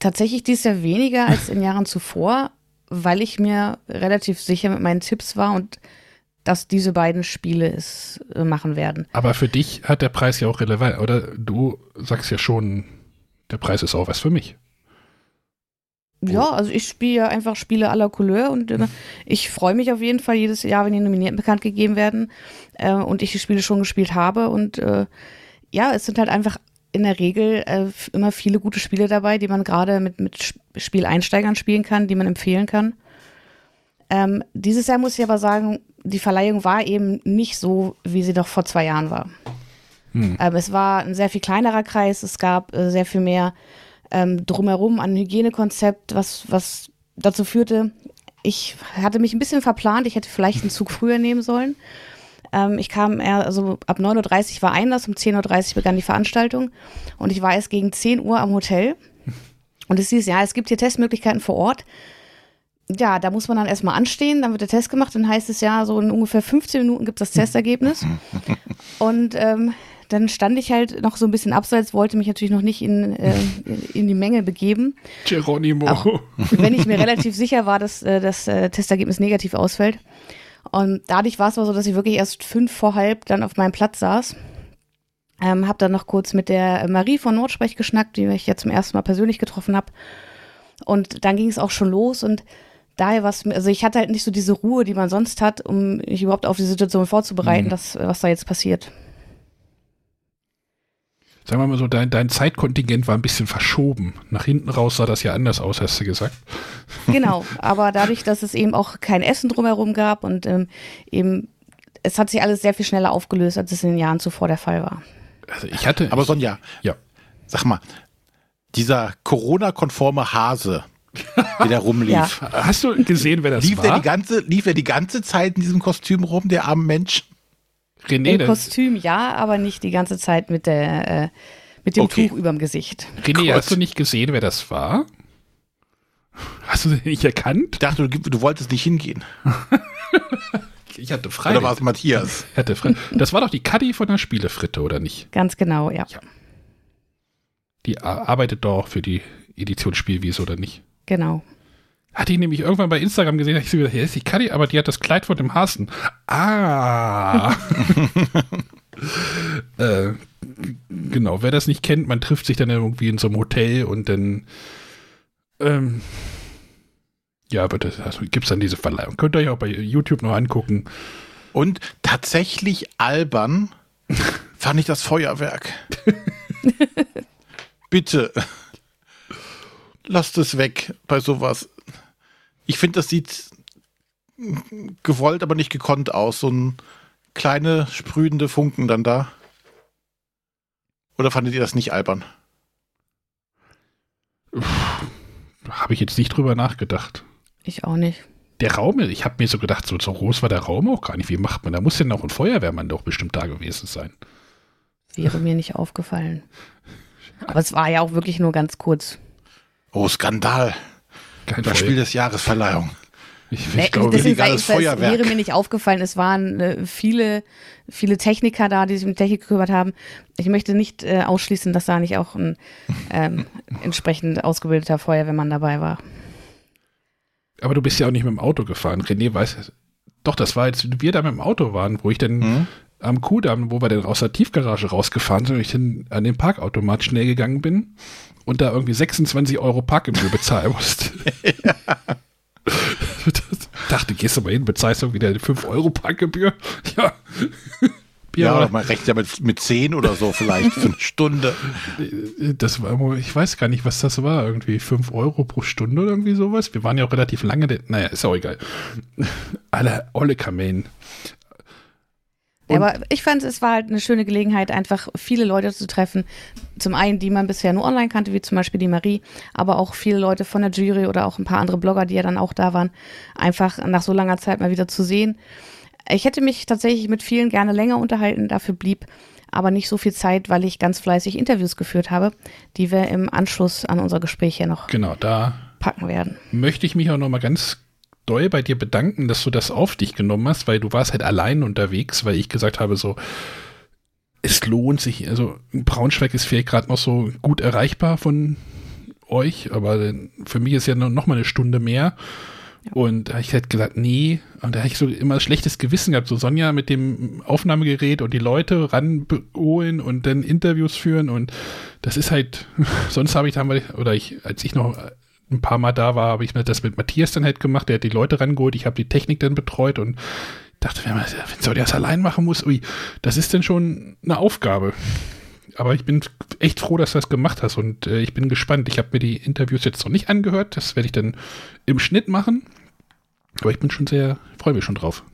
S1: Tatsächlich dies Jahr weniger als in Jahren zuvor, weil ich mir relativ sicher mit meinen Tipps war und dass diese beiden Spiele es äh, machen werden.
S2: Aber für dich hat der Preis ja auch relevant, oder? Du sagst ja schon, der Preis ist auch was für mich.
S1: Ja, also ich spiele ja einfach Spiele aller Couleur und äh, ich freue mich auf jeden Fall jedes Jahr, wenn die Nominierten bekannt gegeben werden äh, und ich die Spiele schon gespielt habe und äh, ja, es sind halt einfach in der Regel äh, immer viele gute Spiele dabei, die man gerade mit, mit Spieleinsteigern spielen kann, die man empfehlen kann. Ähm, dieses Jahr muss ich aber sagen, die Verleihung war eben nicht so, wie sie doch vor zwei Jahren war. Hm. Ähm, es war ein sehr viel kleinerer Kreis, es gab äh, sehr viel mehr ähm, drumherum an Hygienekonzept, was, was dazu führte, ich hatte mich ein bisschen verplant, ich hätte vielleicht einen Zug früher nehmen sollen. Ähm, ich kam eher, also ab 9.30 Uhr war Einlass, um 10.30 Uhr begann die Veranstaltung und ich war erst gegen 10 Uhr am Hotel. Und es hieß, ja, es gibt hier Testmöglichkeiten vor Ort. Ja, da muss man dann erstmal anstehen, dann wird der Test gemacht, dann heißt es ja, so in ungefähr 15 Minuten gibt es das Testergebnis. <laughs> Und ähm, dann stand ich halt noch so ein bisschen abseits, wollte mich natürlich noch nicht in, äh, in die Menge begeben.
S2: Geronimo.
S1: Auch wenn ich mir relativ sicher war, dass äh, das äh, Testergebnis negativ ausfällt. Und dadurch war es aber so, dass ich wirklich erst fünf vor halb dann auf meinem Platz saß. Ähm, hab dann noch kurz mit der Marie von Nordsprech geschnackt, die ich ja zum ersten Mal persönlich getroffen habe. Und dann ging es auch schon los und daher war es, also ich hatte halt nicht so diese Ruhe, die man sonst hat, um mich überhaupt auf die Situation vorzubereiten, mhm. das, was da jetzt passiert
S2: sagen wir mal so, dein, dein Zeitkontingent war ein bisschen verschoben. Nach hinten raus sah das ja anders aus, hast du gesagt.
S1: Genau, aber dadurch, dass es eben auch kein Essen drumherum gab und ähm, eben, es hat sich alles sehr viel schneller aufgelöst, als es in den Jahren zuvor der Fall war.
S3: Also ich hatte. Aber Sonja, ja. sag mal, dieser Corona-konforme Hase, der da rumlief. <laughs>
S2: ja. Hast du gesehen, wer das
S3: lief
S2: war?
S3: Der die ganze, lief er die ganze Zeit in diesem Kostüm rum, der arme Mensch?
S1: René, Im Kostüm ja, aber nicht die ganze Zeit mit, der, äh, mit dem okay. Tuch überm Gesicht.
S2: René, Gott. hast du nicht gesehen, wer das war? Hast du den nicht erkannt?
S3: Ich dachte, du, du wolltest nicht hingehen. <laughs>
S2: ich hatte frei.
S3: Oder war es Matthias?
S2: hatte frei. Das war doch die Kaddi von der Spielefritte, oder nicht?
S1: Ganz genau, ja. ja.
S2: Die arbeitet doch für die Edition Spielwiese, oder nicht?
S1: Genau.
S2: Hatte ich nämlich irgendwann bei Instagram gesehen, ich so gedacht, hier ist die Kadi, aber die hat das Kleid von dem Hasen. Ah. <laughs> äh, genau, wer das nicht kennt, man trifft sich dann irgendwie in so einem Hotel und dann ähm, ja, aber das also gibt es dann diese Verleihung. Könnt ihr euch auch bei YouTube noch angucken.
S3: Und tatsächlich albern <laughs> fand ich das Feuerwerk. <laughs> Bitte. Lasst es weg bei sowas. Ich finde, das sieht gewollt, aber nicht gekonnt aus. So ein kleine sprühende Funken dann da. Oder fandet ihr das nicht albern?
S2: Habe ich jetzt nicht drüber nachgedacht.
S1: Ich auch nicht.
S2: Der Raum, ich habe mir so gedacht, so, so groß war der Raum auch gar nicht. Wie macht man? Da muss ja noch ein Feuerwehrmann doch bestimmt da gewesen sein.
S1: Wäre mir nicht aufgefallen. Aber es war ja auch wirklich nur ganz kurz.
S3: Oh, Skandal. Kein das Spiel des Jahres Verleihung.
S1: Ich, ich nee, glaube, das illegales Feuerwerk. Es wäre mir nicht aufgefallen. Es waren äh, viele, viele Techniker da, die sich um Technik gekümmert haben. Ich möchte nicht äh, ausschließen, dass da nicht auch ein ähm, <laughs> entsprechend ausgebildeter Feuerwehrmann dabei war.
S2: Aber du bist ja auch nicht mit dem Auto gefahren. René weiß, doch, das war jetzt, wir da mit dem Auto waren, wo ich dann mhm. am Kudamm, wo wir dann aus der Tiefgarage rausgefahren sind, und ich dann an den Parkautomat schnell gegangen bin und da irgendwie 26 Euro Parkgebühr bezahlen musst. <laughs> ja. dachte, gehst du mal hin, bezahlst du wieder 5 Euro Parkgebühr? Ja.
S3: Ja, ja man rechnet ja mit, mit 10 oder so vielleicht für eine Stunde.
S2: Das war, ich weiß gar nicht, was das war. Irgendwie 5 Euro pro Stunde oder irgendwie sowas. Wir waren ja auch relativ lange, naja, ist auch egal. Alle olle Kamellen.
S1: Ja, aber ich fand, es war halt eine schöne Gelegenheit, einfach viele Leute zu treffen. Zum einen, die man bisher nur online kannte, wie zum Beispiel die Marie, aber auch viele Leute von der Jury oder auch ein paar andere Blogger, die ja dann auch da waren, einfach nach so langer Zeit mal wieder zu sehen. Ich hätte mich tatsächlich mit vielen gerne länger unterhalten, dafür blieb aber nicht so viel Zeit, weil ich ganz fleißig Interviews geführt habe, die wir im Anschluss an unser Gespräch hier noch
S2: genau, da
S1: packen werden.
S2: Möchte ich mich auch noch mal ganz doll bei dir bedanken, dass du das auf dich genommen hast, weil du warst halt allein unterwegs, weil ich gesagt habe, so, es lohnt sich, also Braunschweig ist vielleicht gerade noch so gut erreichbar von euch, aber für mich ist ja noch mal eine Stunde mehr. Und da habe ich halt gesagt, nee, und da habe ich so immer schlechtes Gewissen gehabt, so Sonja mit dem Aufnahmegerät und die Leute ranholen und dann Interviews führen. Und das ist halt, <laughs> sonst habe ich dann, oder ich, als ich noch ein paar Mal da war, habe ich das mit Matthias dann halt gemacht. Der hat die Leute rangeholt, ich habe die Technik dann betreut und dachte, wenn, man, der das allein machen muss, ui, das ist denn schon eine Aufgabe. aber ich bin echt froh, dass du das gemacht hast und äh, ich bin gespannt. Ich habe mir die Interviews jetzt noch nicht angehört. Das werde ich dann im Schnitt machen. Aber ich bin schon sehr, freue mich schon drauf.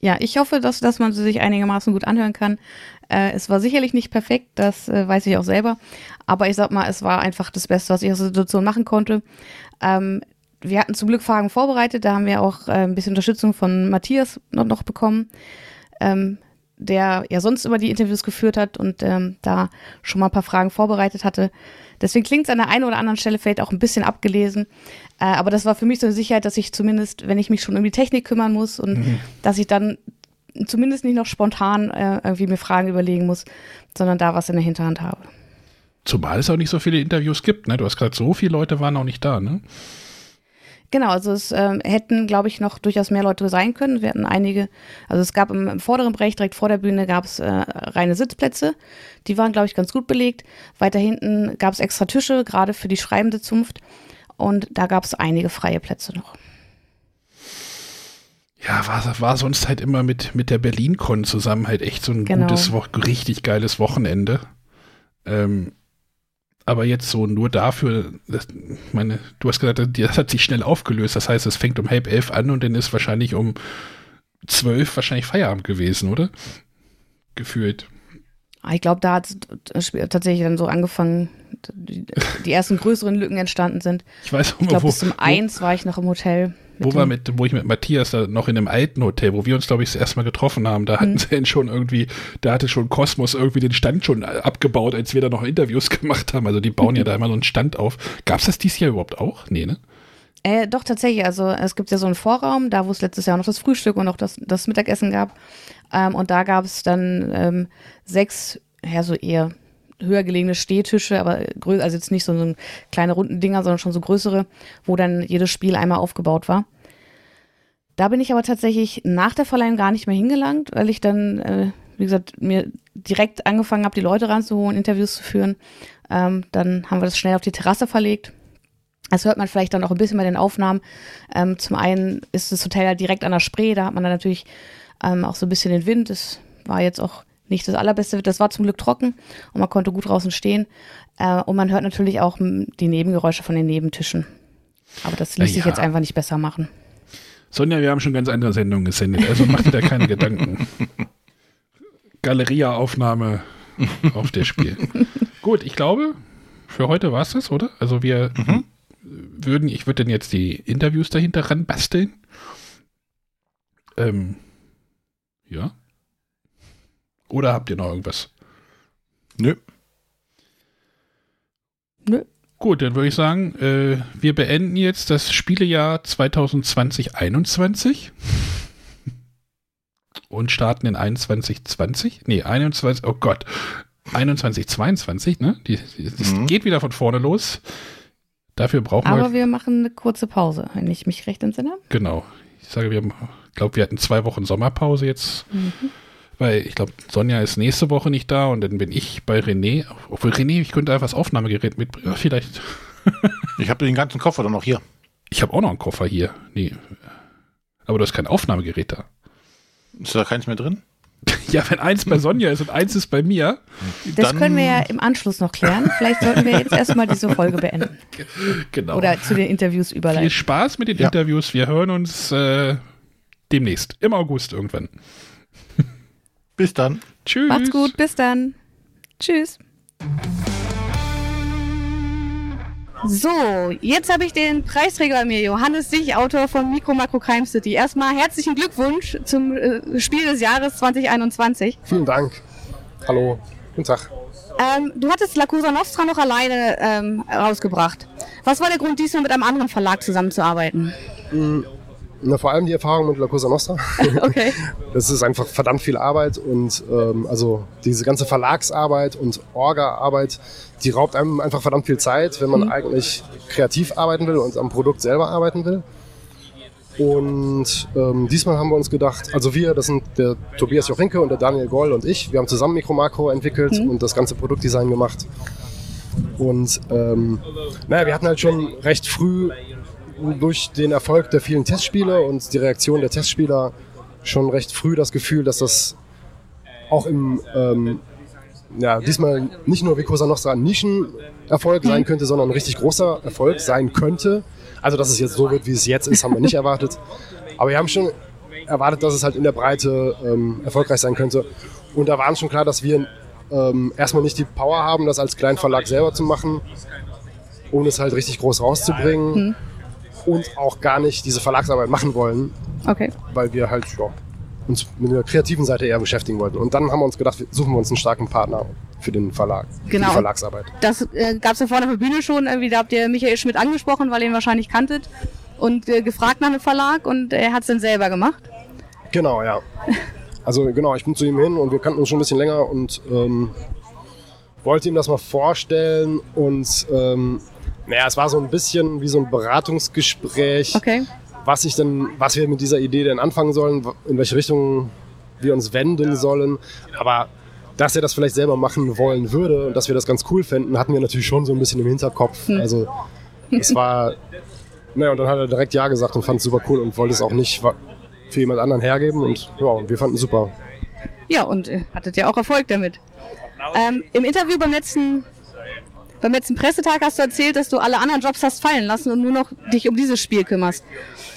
S1: Ja, ich hoffe, dass, dass man sie sich einigermaßen gut anhören kann. Äh, es war sicherlich nicht perfekt, das äh, weiß ich auch selber. Aber ich sag mal, es war einfach das Beste, was ich aus der Situation machen konnte. Ähm, wir hatten zum Glück Fragen vorbereitet, da haben wir auch äh, ein bisschen Unterstützung von Matthias noch, noch bekommen. Ähm, der ja sonst immer die Interviews geführt hat und ähm, da schon mal ein paar Fragen vorbereitet hatte. Deswegen klingt es an der einen oder anderen Stelle vielleicht auch ein bisschen abgelesen. Äh, aber das war für mich so eine Sicherheit, dass ich zumindest, wenn ich mich schon um die Technik kümmern muss und mhm. dass ich dann zumindest nicht noch spontan äh, irgendwie mir Fragen überlegen muss, sondern da was in der Hinterhand habe.
S2: Zumal es auch nicht so viele Interviews gibt, ne? Du hast gerade so viele Leute waren auch nicht da, ne?
S1: Genau, also es ähm, hätten, glaube ich, noch durchaus mehr Leute sein können. Wir hatten einige, also es gab im, im vorderen Bereich, direkt vor der Bühne, gab es äh, reine Sitzplätze. Die waren, glaube ich, ganz gut belegt. Weiter hinten gab es extra Tische, gerade für die schreibende Zunft. Und da gab es einige freie Plätze noch.
S2: Ja, war, war sonst halt immer mit, mit der Berlin-Con zusammen halt echt so ein genau. gutes, richtig geiles Wochenende. Ähm, aber jetzt so nur dafür, das, meine, du hast gesagt, das hat sich schnell aufgelöst. Das heißt, es fängt um halb elf an und dann ist wahrscheinlich um zwölf wahrscheinlich Feierabend gewesen, oder? Gefühlt.
S1: Ah, ich glaube, da hat es tatsächlich dann so angefangen, die, die, ersten größeren Lücken entstanden sind.
S2: Ich weiß
S1: auch Ich glaube, bis zum eins war ich noch im Hotel.
S2: Wo, war mit, wo ich mit Matthias da noch in einem alten Hotel, wo wir uns, glaube ich, das erste Mal getroffen haben, da hatten mhm. sie schon irgendwie, da hatte schon Kosmos irgendwie den Stand schon abgebaut, als wir da noch Interviews <laughs> gemacht haben. Also die bauen ja da immer so einen Stand auf. Gab es das dieses Jahr überhaupt auch? Nee, ne?
S1: Äh, doch, tatsächlich. Also es gibt ja so einen Vorraum, da wo es letztes Jahr noch das Frühstück und noch das, das Mittagessen gab. Ähm, und da gab es dann ähm, sechs, ja, so eher höher gelegene Stehtische, aber also jetzt nicht so, so kleine runden Dinger, sondern schon so größere, wo dann jedes Spiel einmal aufgebaut war. Da bin ich aber tatsächlich nach der Verleihung gar nicht mehr hingelangt, weil ich dann, äh, wie gesagt, mir direkt angefangen habe, die Leute ranzuholen, Interviews zu führen. Ähm, dann haben wir das schnell auf die Terrasse verlegt. Das hört man vielleicht dann auch ein bisschen bei den Aufnahmen. Ähm, zum einen ist das Hotel ja direkt an der Spree, da hat man dann natürlich ähm, auch so ein bisschen den Wind. Das war jetzt auch nicht das allerbeste, das war zum Glück trocken und man konnte gut draußen stehen. Äh, und man hört natürlich auch die Nebengeräusche von den Nebentischen. Aber das ließ ja. sich jetzt einfach nicht besser machen.
S2: Sonja, wir haben schon ganz andere Sendungen gesendet, also macht dir da keine <laughs> Gedanken. Galeria-Aufnahme auf der Spiel. <laughs> Gut, ich glaube, für heute war es das, oder? Also wir mhm. würden, ich würde dann jetzt die Interviews dahinter ranbasteln. Ähm, ja. Oder habt ihr noch irgendwas?
S3: Nö.
S2: Nö. Gut, dann würde ich sagen, äh, wir beenden jetzt das Spielejahr 2020-21 <laughs> und starten in 21-20. Nee, 21, oh Gott, 21-22, ne? Die, die, das mhm. geht wieder von vorne los. Dafür brauchen
S1: Aber
S2: wir.
S1: Aber wir machen eine kurze Pause, wenn ich mich recht entsinne.
S2: Genau. Ich sage, wir glaube, wir hatten zwei Wochen Sommerpause jetzt. Mhm weil ich glaube, Sonja ist nächste Woche nicht da und dann bin ich bei René. Obwohl René, ich könnte einfach das Aufnahmegerät mitbringen. Vielleicht.
S3: ich habe den ganzen Koffer dann noch hier.
S2: Ich habe auch noch einen Koffer hier. Nee. Aber du hast kein Aufnahmegerät da.
S3: Ist da keins mehr drin? <laughs>
S2: Ja, wenn eins bei Sonja ist und eins ist bei mir.
S1: Das können wir ja im Anschluss noch klären. Vielleicht sollten wir jetzt erstmal diese Folge beenden.
S2: Genau.
S1: Oder zu den Interviews überleiten.
S2: Viel Spaß mit den ja. Interviews. Wir hören uns äh, demnächst, im August irgendwann.
S3: Bis dann.
S1: Tschüss. Macht's gut, bis dann. Tschüss. So, jetzt habe ich den Preisträger bei mir, Johannes Sich, Autor von Mikro Makro Crime City. Erstmal herzlichen Glückwunsch zum äh, Spiel des Jahres 2021.
S5: Vielen Dank. Hallo, guten Tag.
S1: Ähm, du hattest La Cosa Nostra noch alleine ähm, rausgebracht. Was war der Grund, diesmal mit einem anderen Verlag zusammenzuarbeiten?
S5: Mhm. Na, vor allem die Erfahrung mit La Cosa Nostra. <laughs>
S1: okay. <laughs>
S5: Das ist einfach verdammt viel Arbeit und ähm, also diese ganze Verlagsarbeit und Orga-Arbeit, die raubt einem einfach verdammt viel Zeit, wenn man mhm. eigentlich kreativ arbeiten will und am Produkt selber arbeiten will. Und ähm, diesmal haben wir uns gedacht, also wir, das sind der Tobias Jochinke und der Daniel Goll und ich, wir haben zusammen Mikro Makro entwickelt mhm. und das ganze Produktdesign gemacht. Und ähm, naja, wir hatten halt schon recht früh durch den Erfolg der vielen Testspiele und die Reaktion der Testspieler schon recht früh das Gefühl, dass das auch im, ähm, ja, diesmal nicht nur wie Cosa Nostra ein Nischenerfolg sein könnte, sondern ein richtig großer Erfolg sein könnte. Also, dass es jetzt so wird, wie es jetzt ist, haben wir nicht erwartet. Aber wir haben schon erwartet, dass es halt in der Breite ähm, erfolgreich sein könnte. Und da war uns schon klar, dass wir ähm, erstmal nicht die Power haben, das als kleinen Verlag selber zu machen, ohne es halt richtig groß rauszubringen. Und auch gar nicht diese Verlagsarbeit machen wollen,
S1: Okay.
S5: weil wir halt ja, uns mit der kreativen Seite eher beschäftigen wollten. Und dann haben wir uns gedacht, wir- suchen wir uns einen starken Partner für den Verlag, für
S1: Genau.
S5: die Verlagsarbeit.
S1: Das äh, gab es ja vorne auf der Bühne schon. Irgendwie, da habt ihr Michael Schmidt angesprochen, weil ihr ihn wahrscheinlich kanntet. Und äh, gefragt nach einem Verlag und er hat es dann selber gemacht.
S5: Genau, ja. <laughs> Also genau, ich bin zu ihm hin und wir kannten uns schon ein bisschen länger und ähm, wollte ihm das mal vorstellen und ähm, naja, es war so ein bisschen wie so ein Beratungsgespräch,
S1: Okay.
S5: was ich denn, was wir mit dieser Idee denn anfangen sollen, in welche Richtung wir uns wenden sollen. Aber dass er das vielleicht selber machen wollen würde und dass wir das ganz cool fänden, hatten wir natürlich schon so ein bisschen im Hinterkopf. Also es war, <laughs> naja, und dann hat er direkt Ja gesagt und fand es super cool und wollte es auch nicht für jemand anderen hergeben und ja, und wir fanden es super.
S1: Ja, und äh, hattet ja auch Erfolg damit. Ähm, Im Interview beim letzten, beim letzten Pressetag hast du erzählt, dass du alle anderen Jobs hast fallen lassen und nur noch dich um dieses Spiel kümmerst.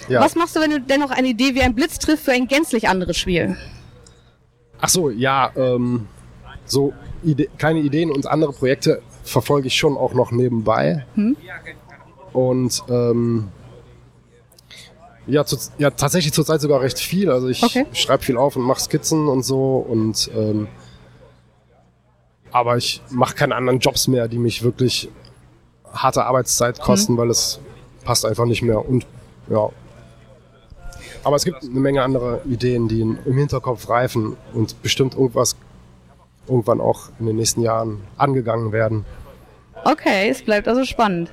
S5: Ja.
S1: Was machst du, wenn du dennoch eine Idee wie ein Blitz trifft für ein gänzlich anderes Spiel?
S5: Ach so, ja, ähm, so Ide kleine Ideen und andere Projekte verfolge ich schon auch noch nebenbei. Und ähm, ja, zu, ja, tatsächlich zurzeit sogar recht viel. Also ich
S1: Okay.
S5: schreibe viel auf und mache Skizzen und so und ähm, aber ich mache keine anderen Jobs mehr, die mich wirklich harte Arbeitszeit kosten, weil es passt einfach nicht mehr. Und ja. Aber es gibt eine Menge andere Ideen, die im Hinterkopf reifen und bestimmt irgendwas irgendwann auch in den nächsten Jahren angegangen werden.
S1: Okay, es bleibt also spannend.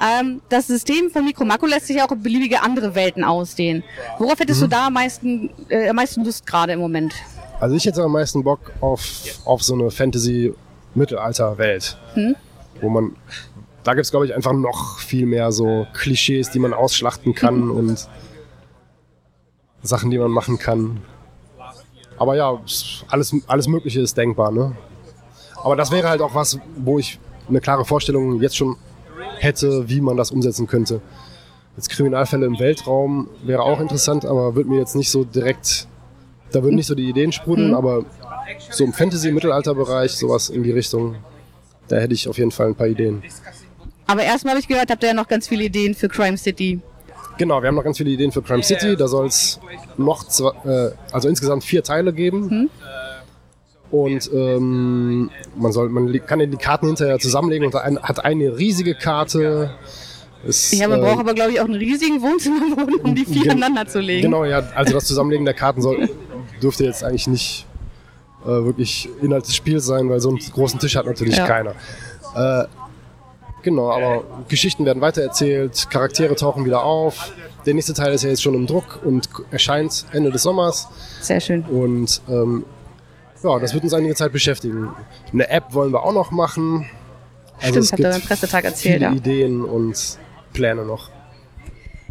S1: Ähm, das System von Micromaco lässt sich auch auf beliebige andere Welten ausdehnen. Worauf hättest du da am meisten, äh, am meisten Lust gerade im Moment?
S5: Also ich hätte am meisten Bock auf, auf so eine Fantasy-Mittelalter-Welt. Wo man, da gibt es glaube ich einfach noch viel mehr so Klischees, die man ausschlachten kann <laughs> und Sachen, die man machen kann. Aber ja, es- alles, alles Mögliche ist denkbar, ne? Aber das wäre halt auch was, wo ich eine klare Vorstellung jetzt schon hätte, wie man das umsetzen könnte. Jetzt Kriminalfälle im Weltraum wäre auch interessant, aber wird mir jetzt nicht so direkt, da würden nicht so die Ideen sprudeln, aber so im Fantasy-Mittelalter-Bereich, sowas in die Richtung, da hätte ich auf jeden Fall ein paar Ideen.
S1: Aber erstmal habe ich gehört, habt ihr ja noch ganz viele Ideen für Crime City.
S5: Genau, wir haben noch ganz viele Ideen für Crime City. Da soll es noch zwei, äh, also insgesamt vier Teile geben. Und ähm, man, soll, man kann die Karten hinterher zusammenlegen und ein, hat eine riesige Karte. Ist,
S1: Ja, man
S5: äh,
S1: braucht aber, glaube ich, auch einen riesigen Wohnzimmerboden, um die vier aneinander zu legen.
S5: Genau, ja, also das Zusammenlegen der Karten soll, dürfte jetzt eigentlich nicht äh, wirklich Inhalt des Spiels sein, weil so einen großen Tisch hat natürlich
S1: Ja.
S5: keiner. Äh, genau, aber Geschichten werden weitererzählt, Charaktere tauchen wieder auf. Der nächste Teil ist ja jetzt schon im Druck und erscheint Ende des Sommers.
S1: Sehr schön.
S5: Und ähm, ja, das wird uns einige Zeit beschäftigen. Eine App wollen wir auch noch machen. Also
S1: Stimmt, habt ihr beim Pressetag erzählt,
S5: viele
S1: ja.
S5: Ideen und Pläne noch.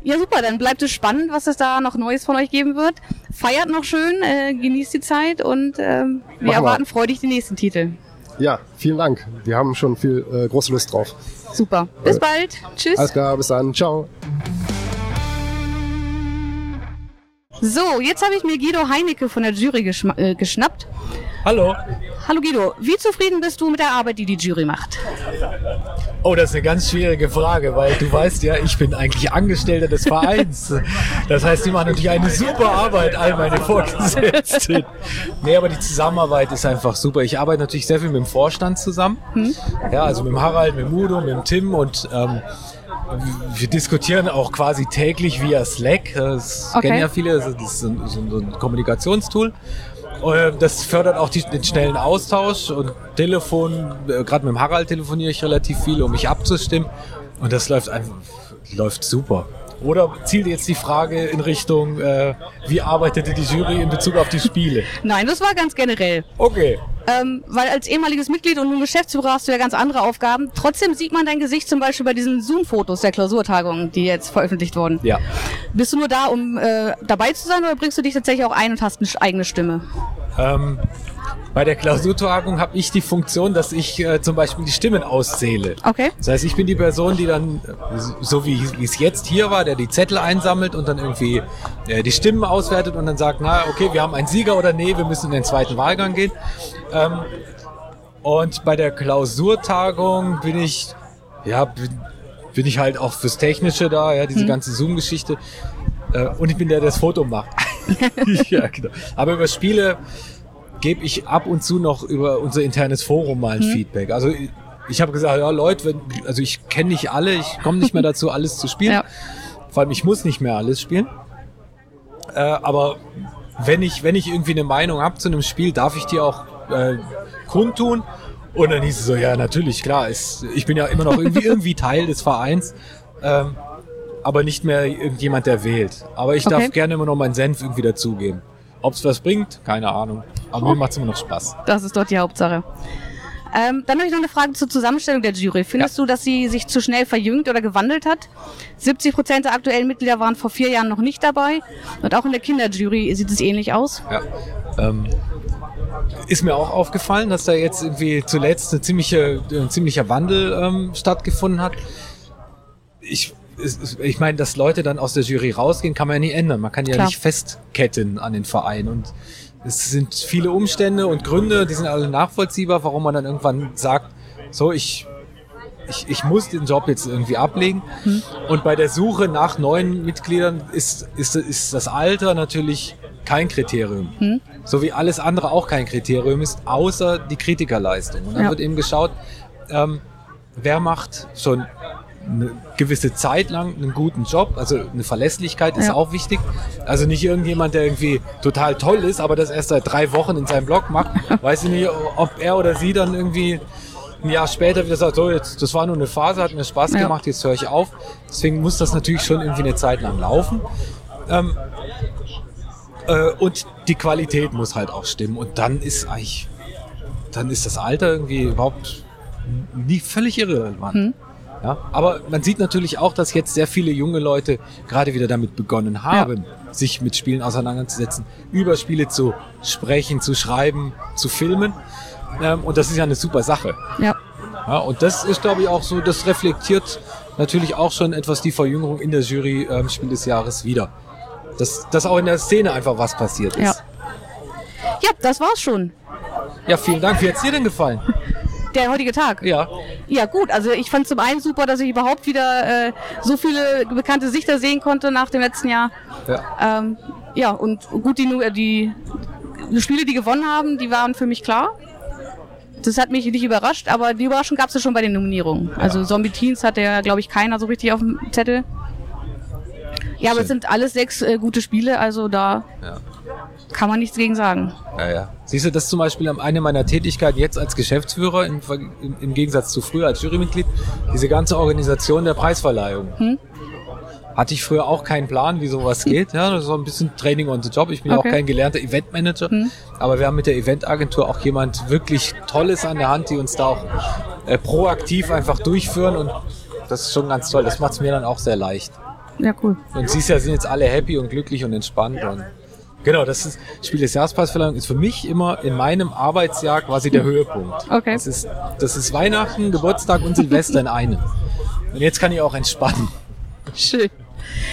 S1: Ja, super, dann bleibt es spannend, was es da noch Neues von euch geben wird. Feiert noch schön, äh, genießt die Zeit und ähm, wir erwarten freudig die nächsten Titel.
S5: Ja, vielen Dank. Wir haben schon viel äh, große Lust drauf.
S1: Super. Bis bald. Tschüss.
S5: Alles klar, bis dann. Ciao.
S1: So, jetzt habe ich mir Guido Heinecke von der Jury äh, geschnappt.
S6: Hallo.
S1: Hallo Guido, wie zufrieden bist du mit der Arbeit, die die Jury macht?
S6: Oh, das ist eine ganz schwierige Frage, weil du weißt ja, ich bin eigentlich Angestellter des Vereins. Das heißt, die machen natürlich eine super Arbeit, all meine Vorgesetzten. Nee, aber die Zusammenarbeit ist einfach super. Ich arbeite natürlich sehr viel mit dem Vorstand zusammen. Ja, also mit dem Harald, mit dem Udo, mit dem Tim und ähm, wir diskutieren auch quasi täglich via Slack. Das
S1: Okay.
S6: kennen ja viele, das ist so ein Kommunikationstool. Äh, Das fördert auch den schnellen Austausch und Telefon, äh, gerade mit dem Harald telefoniere ich relativ viel, um mich abzustimmen. Und das läuft einfach, läuft super. Oder zielt jetzt die Frage in Richtung, äh, wie arbeitete die Jury in Bezug auf die Spiele?
S1: Nein, das war ganz generell.
S6: Okay.
S1: Ähm, weil als ehemaliges Mitglied und nun Geschäftsführer hast du ja ganz andere Aufgaben. Trotzdem sieht man dein Gesicht zum Beispiel bei diesen Zoom-Fotos der Klausurtagung, die jetzt veröffentlicht wurden.
S6: Ja.
S1: Bist du nur da, um äh, dabei zu sein oder bringst du dich tatsächlich auch ein und hast eine eigene Stimme?
S6: Ähm, bei der Klausurtagung habe ich die Funktion, dass ich äh, zum Beispiel die Stimmen auszähle.
S1: Okay.
S6: Das heißt, ich bin die Person, die dann, äh, so wie, es jetzt hier war, der die Zettel einsammelt und dann irgendwie äh, die Stimmen auswertet und dann sagt, na okay, wir haben einen Sieger oder nee, wir müssen in den zweiten Wahlgang gehen. Ähm, und bei der Klausurtagung bin ich, ja, bin, bin ich halt auch fürs Technische da, ja, diese ganze Zoom-Geschichte. Äh, und ich bin der, der das Foto macht. <laughs> ja, genau. Aber über Spiele gebe ich ab und zu noch über unser internes Forum mal ein Feedback. Also ich, ich habe gesagt, ja Leute, wenn, also ich kenne nicht alle, ich komme nicht mehr dazu, <laughs> alles zu spielen.
S1: Ja.
S6: Vor allem, ich muss nicht mehr alles spielen. Äh, aber wenn ich, wenn ich irgendwie eine Meinung habe zu einem Spiel, darf ich die auch äh, kundtun. Und dann hieß es so, ja, natürlich, klar, ist, ich bin ja immer noch irgendwie, <laughs> irgendwie Teil des Vereins, ähm, aber nicht mehr irgendjemand, der wählt. Aber ich darf
S1: Okay.
S6: gerne immer noch meinen Senf irgendwie dazugeben. Ob es was bringt, keine Ahnung. Aber mir macht es immer noch Spaß.
S1: Das ist dort die Hauptsache. Ähm, dann habe ich noch eine Frage zur Zusammenstellung der Jury. Findest du, dass sie sich zu schnell verjüngt oder gewandelt hat? 70 Prozent der aktuellen Mitglieder waren vor vier Jahren noch nicht dabei. Und auch in der Kinderjury sieht es ähnlich aus.
S6: Ja. Ähm, ist mir auch aufgefallen, dass da jetzt irgendwie zuletzt eine ziemliche, ein ziemlicher Wandel ähm, stattgefunden hat. Ich, ich meine, dass Leute dann aus der Jury rausgehen, kann man ja nie ändern. Man kann ja
S1: Klar.
S6: nicht festketten an den Verein. Und es sind viele Umstände und Gründe, die sind alle nachvollziehbar, warum man dann irgendwann sagt, so, ich, ich, ich muss den Job jetzt irgendwie ablegen. Und bei der Suche nach neuen Mitgliedern ist, ist, ist das Alter natürlich kein Kriterium. So wie alles andere auch kein Kriterium ist, außer die Kritikerleistung. Und dann
S1: Ja.
S6: wird eben geschaut, ähm, wer macht schon eine gewisse Zeit lang einen guten Job, also eine Verlässlichkeit ist
S1: Ja.
S6: auch wichtig. Also nicht irgendjemand, der irgendwie total toll ist, aber das erst seit drei Wochen in seinem Blog macht. <laughs> Weiß ich nicht, ob er oder sie dann irgendwie ein Jahr später wieder sagt, so jetzt, das war nur eine Phase, hat mir Spaß
S1: Ja.
S6: gemacht, jetzt höre ich auf. Deswegen muss das natürlich schon irgendwie eine Zeit lang laufen. Ähm, äh, und die Qualität muss halt auch stimmen. Und dann ist eigentlich, dann ist das Alter irgendwie überhaupt nie völlig irrelevant. Ja, aber man sieht natürlich auch, dass jetzt sehr viele junge Leute gerade wieder damit begonnen haben, sich mit Spielen auseinanderzusetzen, über Spiele zu sprechen, zu schreiben, zu filmen. Ähm, und das ist ja eine super Sache.
S1: Ja.
S6: Ja, und das ist, glaube ich, auch so, das reflektiert natürlich auch schon etwas die Verjüngerung in der Jury ähm, Spiel des Jahres wieder. Dass, dass auch in der Szene einfach was passiert ist.
S1: Ja. Ja, das war's schon.
S6: ja vielen Dank. Wie hat's dir denn gefallen? <laughs>
S1: Der heutige Tag.
S6: Ja.
S1: Ja gut, also ich fand zum einen super, dass ich überhaupt wieder äh, so viele bekannte Sichter sehen konnte nach dem letzten Jahr.
S6: ja.
S1: Ähm, ja, und gut, die, Nu- äh, die, die Spiele, die gewonnen haben, die waren für mich klar. Das hat mich nicht überrascht, aber die Überraschung gab es ja schon bei den Nominierungen. Also Zombie Teens hatte ja, glaube ich, keiner so richtig auf dem Zettel. Ja, aber es sind alles sechs äh, gute Spiele, also da
S6: Ja.
S1: Kann man nichts gegen sagen.
S6: Ja, ja. Siehst du, das ist zum Beispiel eine meiner Tätigkeiten jetzt als Geschäftsführer im, im, im Gegensatz zu früher als Jurymitglied, diese ganze Organisation der Preisverleihung. Hatte ich früher auch keinen Plan, wie sowas <laughs> geht. Ja, das war ein bisschen Training on the Job. Ich bin ja
S1: Okay.
S6: auch kein gelernter Eventmanager, aber wir haben mit der Eventagentur auch jemand wirklich Tolles an der Hand, die uns da auch äh, proaktiv einfach durchführen und das ist schon ganz toll. Das macht es mir dann auch sehr leicht.
S1: Ja, cool.
S6: Und siehst ja, sind jetzt alle happy und glücklich und entspannt. Und genau, das ist Spiel des Jahrespreisverleihung ist für mich immer in meinem Arbeitsjahr quasi der Höhepunkt.
S1: Okay.
S6: Das ist, das ist Weihnachten, Geburtstag und Silvester in einem. Und jetzt kann ich auch entspannen.
S1: Schön.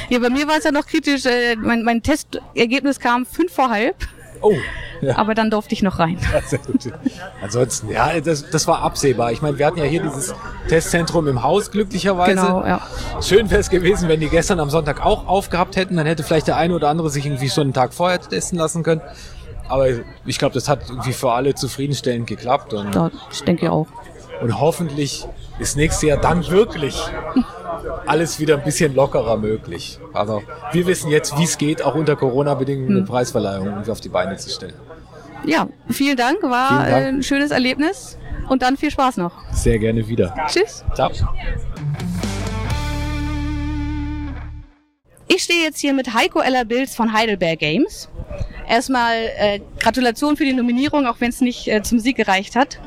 S1: Ja, bei mir war es ja noch kritisch. Äh, mein, mein Testergebnis kam fünf vor halb,
S6: Oh, ja.
S1: aber dann durfte ich noch rein.
S6: Sehr gut. Ansonsten, ja, das, das war absehbar. Ich meine, wir hatten ja hier dieses Testzentrum im Haus, glücklicherweise.
S1: Genau, ja.
S6: Schön wäre es gewesen, wenn die gestern am Sonntag auch aufgehabt hätten. Dann hätte vielleicht der eine oder andere sich irgendwie schon einen Tag vorher testen lassen können. Aber ich glaube, das hat irgendwie für alle zufriedenstellend geklappt. Und,
S1: Ja, ich denke auch.
S6: und hoffentlich ist nächstes Jahr dann wirklich alles wieder ein bisschen lockerer möglich. Aber wir wissen jetzt, wie es geht, auch unter Corona-Bedingungen eine Preisverleihung irgendwie auf die Beine zu stellen.
S1: Ja, vielen Dank, war
S6: Vielen Dank.
S1: Ein schönes Erlebnis und dann viel Spaß noch.
S6: Sehr gerne wieder.
S1: Tschüss.
S6: Ciao.
S1: Ich stehe jetzt hier mit Heiko Eller Bills von Heidelberg Games. Erstmal äh, Gratulation für die Nominierung, auch wenn es nicht äh, zum Sieg gereicht hat.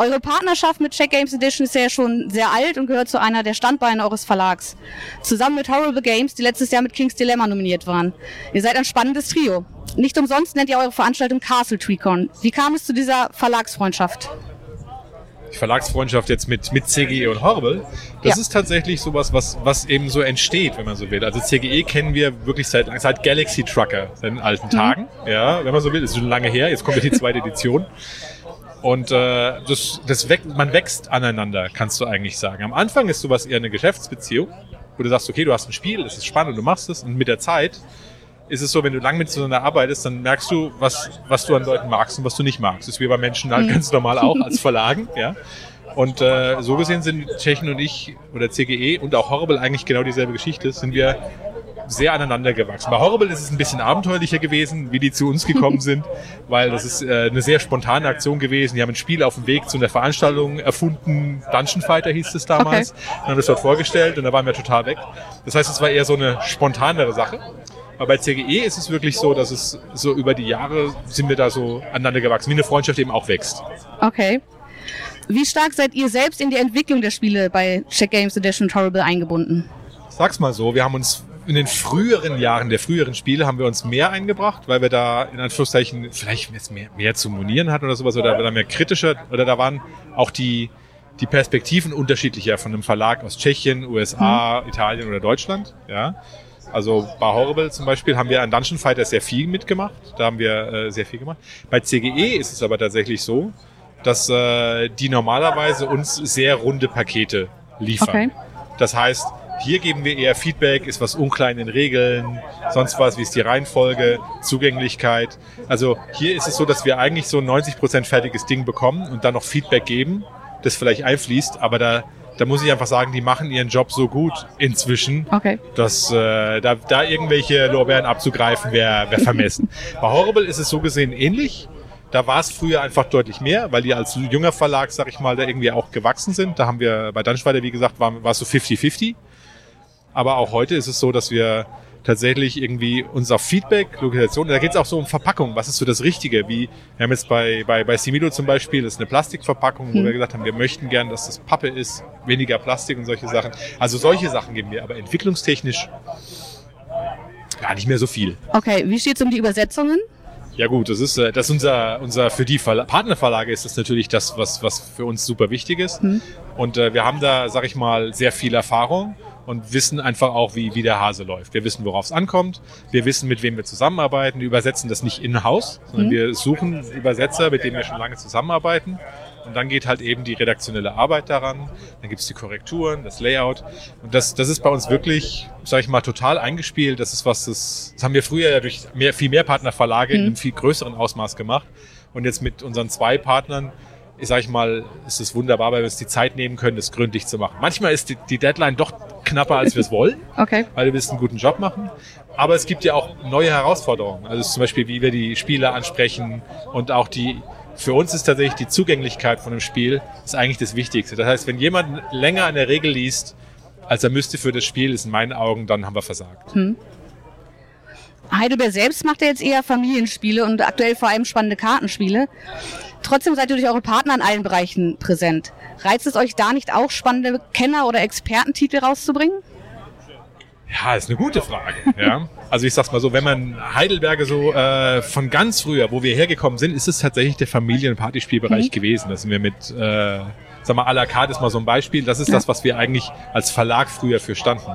S1: Eure Partnerschaft mit Check Games Edition ist ja schon sehr alt und gehört zu einer der Standbeine eures Verlags. Zusammen mit Horrible Games, die letztes Jahr mit King's Dilemma nominiert waren. Ihr seid ein spannendes Trio.
S7: Nicht umsonst nennt ihr eure Veranstaltung Castle TreeCon. Wie kam es zu dieser Verlagsfreundschaft?
S8: die Verlagsfreundschaft jetzt mit, mit CGE und Horrible, das
S7: Ja.
S8: ist tatsächlich sowas, was, was eben so entsteht, wenn man so will. Also CGE kennen wir wirklich seit, seit Galaxy Trucker, seit den alten Tagen. Ja, wenn man so will, ist schon lange her. Jetzt kommt ja die zweite Edition. Und äh, das, das wächst, man wächst aneinander, kannst du eigentlich sagen. Am Anfang ist sowas eher eine Geschäftsbeziehung, wo du sagst, okay, du hast ein Spiel, es ist spannend, du machst es. Und mit der Zeit ist es so, wenn du lang miteinander arbeitest, dann merkst du, was, was du an Leuten magst und was du nicht magst. Das ist wie bei Menschen halt ganz normal auch <laughs> als Verlagen, ja. Und äh, so gesehen sind Tschechen und ich oder CGE und auch Horrible eigentlich genau dieselbe Geschichte, sind wir sehr aneinander gewachsen. Bei Horrible ist es ein bisschen abenteuerlicher gewesen, wie die zu uns gekommen <laughs> sind, weil das ist äh, eine sehr spontane Aktion gewesen. Die haben ein Spiel auf dem Weg zu einer Veranstaltung erfunden. Dungeon Fighter hieß es damals. Und haben das dort vorgestellt und da waren wir total weg. Das heißt, es war eher so eine spontanere Sache. Aber bei CGE ist es wirklich so, dass es so über die Jahre sind wir da so aneinander gewachsen, wie eine Freundschaft eben auch wächst.
S7: Okay. Wie stark seid ihr selbst in die Entwicklung der Spiele bei Check Games Edition und Horrible eingebunden?
S8: sag's mal so, wir haben uns in den früheren Jahren der früheren Spiele haben wir uns mehr eingebracht, weil wir da in Anführungszeichen vielleicht mehr, mehr zu monieren hatten oder sowas oder da mehr kritischer oder da waren auch die, die Perspektiven unterschiedlicher von einem Verlag aus Tschechien, USA, Italien oder Deutschland. Ja. Also bei Horrible zum Beispiel haben wir an Dungeon Fighter sehr viel mitgemacht. Da haben wir äh, sehr viel gemacht. Bei CGE ist es aber tatsächlich so, dass äh, die normalerweise uns sehr runde Pakete liefern.
S7: Okay.
S8: Das heißt, hier geben wir eher Feedback, ist was unklar in den Regeln, sonst was, wie ist die Reihenfolge, Zugänglichkeit. Also hier ist es so, dass wir eigentlich so ein 90% fertiges Ding bekommen und dann noch Feedback geben, das vielleicht einfließt, aber da, da muss ich einfach sagen, die machen ihren Job so gut inzwischen,
S7: Okay.
S8: dass äh, da, da irgendwelche Lorbeeren abzugreifen wäre wär vermessen. Bei Horrible ist es so gesehen ähnlich. Da war es früher einfach deutlich mehr, weil die als junger Verlag, sag ich mal, da irgendwie auch gewachsen sind. Da haben wir bei Dunschweider, wie gesagt, war es so 50-50. Aber auch heute ist es so, dass wir tatsächlich irgendwie uns auf Feedback, Lokalisation, da geht es auch so um Verpackung. Was ist so das Richtige? Wie wir haben jetzt bei, bei, bei Similo zum Beispiel, das ist eine Plastikverpackung, wo wir gesagt haben, wir möchten gern, dass das Pappe ist, weniger Plastik und solche Sachen. Also solche Sachen geben wir, aber entwicklungstechnisch gar nicht mehr so viel.
S7: Okay, wie steht's um die Übersetzungen?
S8: Ja gut, das ist, äh, das ist unser, unser für die Verla Partnerverlage ist das natürlich das, was, was für uns super wichtig ist. Und äh, wir haben da, sag ich mal, sehr viel Erfahrung und wissen einfach auch, wie, wie der Hase läuft. Wir wissen, worauf es ankommt. Wir wissen, mit wem wir zusammenarbeiten. Wir übersetzen das nicht in-house, sondern wir suchen Übersetzer, mit denen wir schon lange zusammenarbeiten. Und dann geht halt eben die redaktionelle Arbeit daran. Dann gibt's die Korrekturen, das Layout. Und das, das ist bei uns wirklich, sag ich mal, total eingespielt. Das ist was, das, das haben wir früher ja durch mehr, viel mehr Partnerverlage in einem viel größeren Ausmaß gemacht. Und jetzt mit unseren zwei Partnern, ich sag ich mal, ist es wunderbar, weil wir uns die Zeit nehmen können, das gründlich zu machen. Manchmal ist die, die Deadline doch knapper, als wir es wollen
S7: Okay.
S8: weil wir willst einen guten Job machen. Aber es gibt ja auch neue Herausforderungen. Also zum Beispiel, wie wir die Spieler ansprechen und auch die, für uns ist tatsächlich die Zugänglichkeit von einem Spiel ist eigentlich das Wichtigste. Das heißt, wenn jemand länger an der Regel liest, als er müsste für das Spiel, ist in meinen Augen, dann haben wir versagt.
S7: Heidelberg selbst macht ja jetzt eher Familienspiele und aktuell vor allem spannende Kartenspiele. Trotzdem seid ihr durch eure Partner in allen Bereichen präsent. Reizt es euch da nicht auch, spannende Kenner- oder Expertentitel rauszubringen?
S8: Ja, ist eine gute Frage. Ja. Also ich sag's mal so, wenn man Heidelberger so äh, von ganz früher, wo wir hergekommen sind, ist es tatsächlich der Familien- und Partyspielbereich gewesen. Da sind wir mit, äh, sag mal, à la carte ist mal so ein Beispiel. Das ist das, was wir eigentlich als Verlag früher für standen.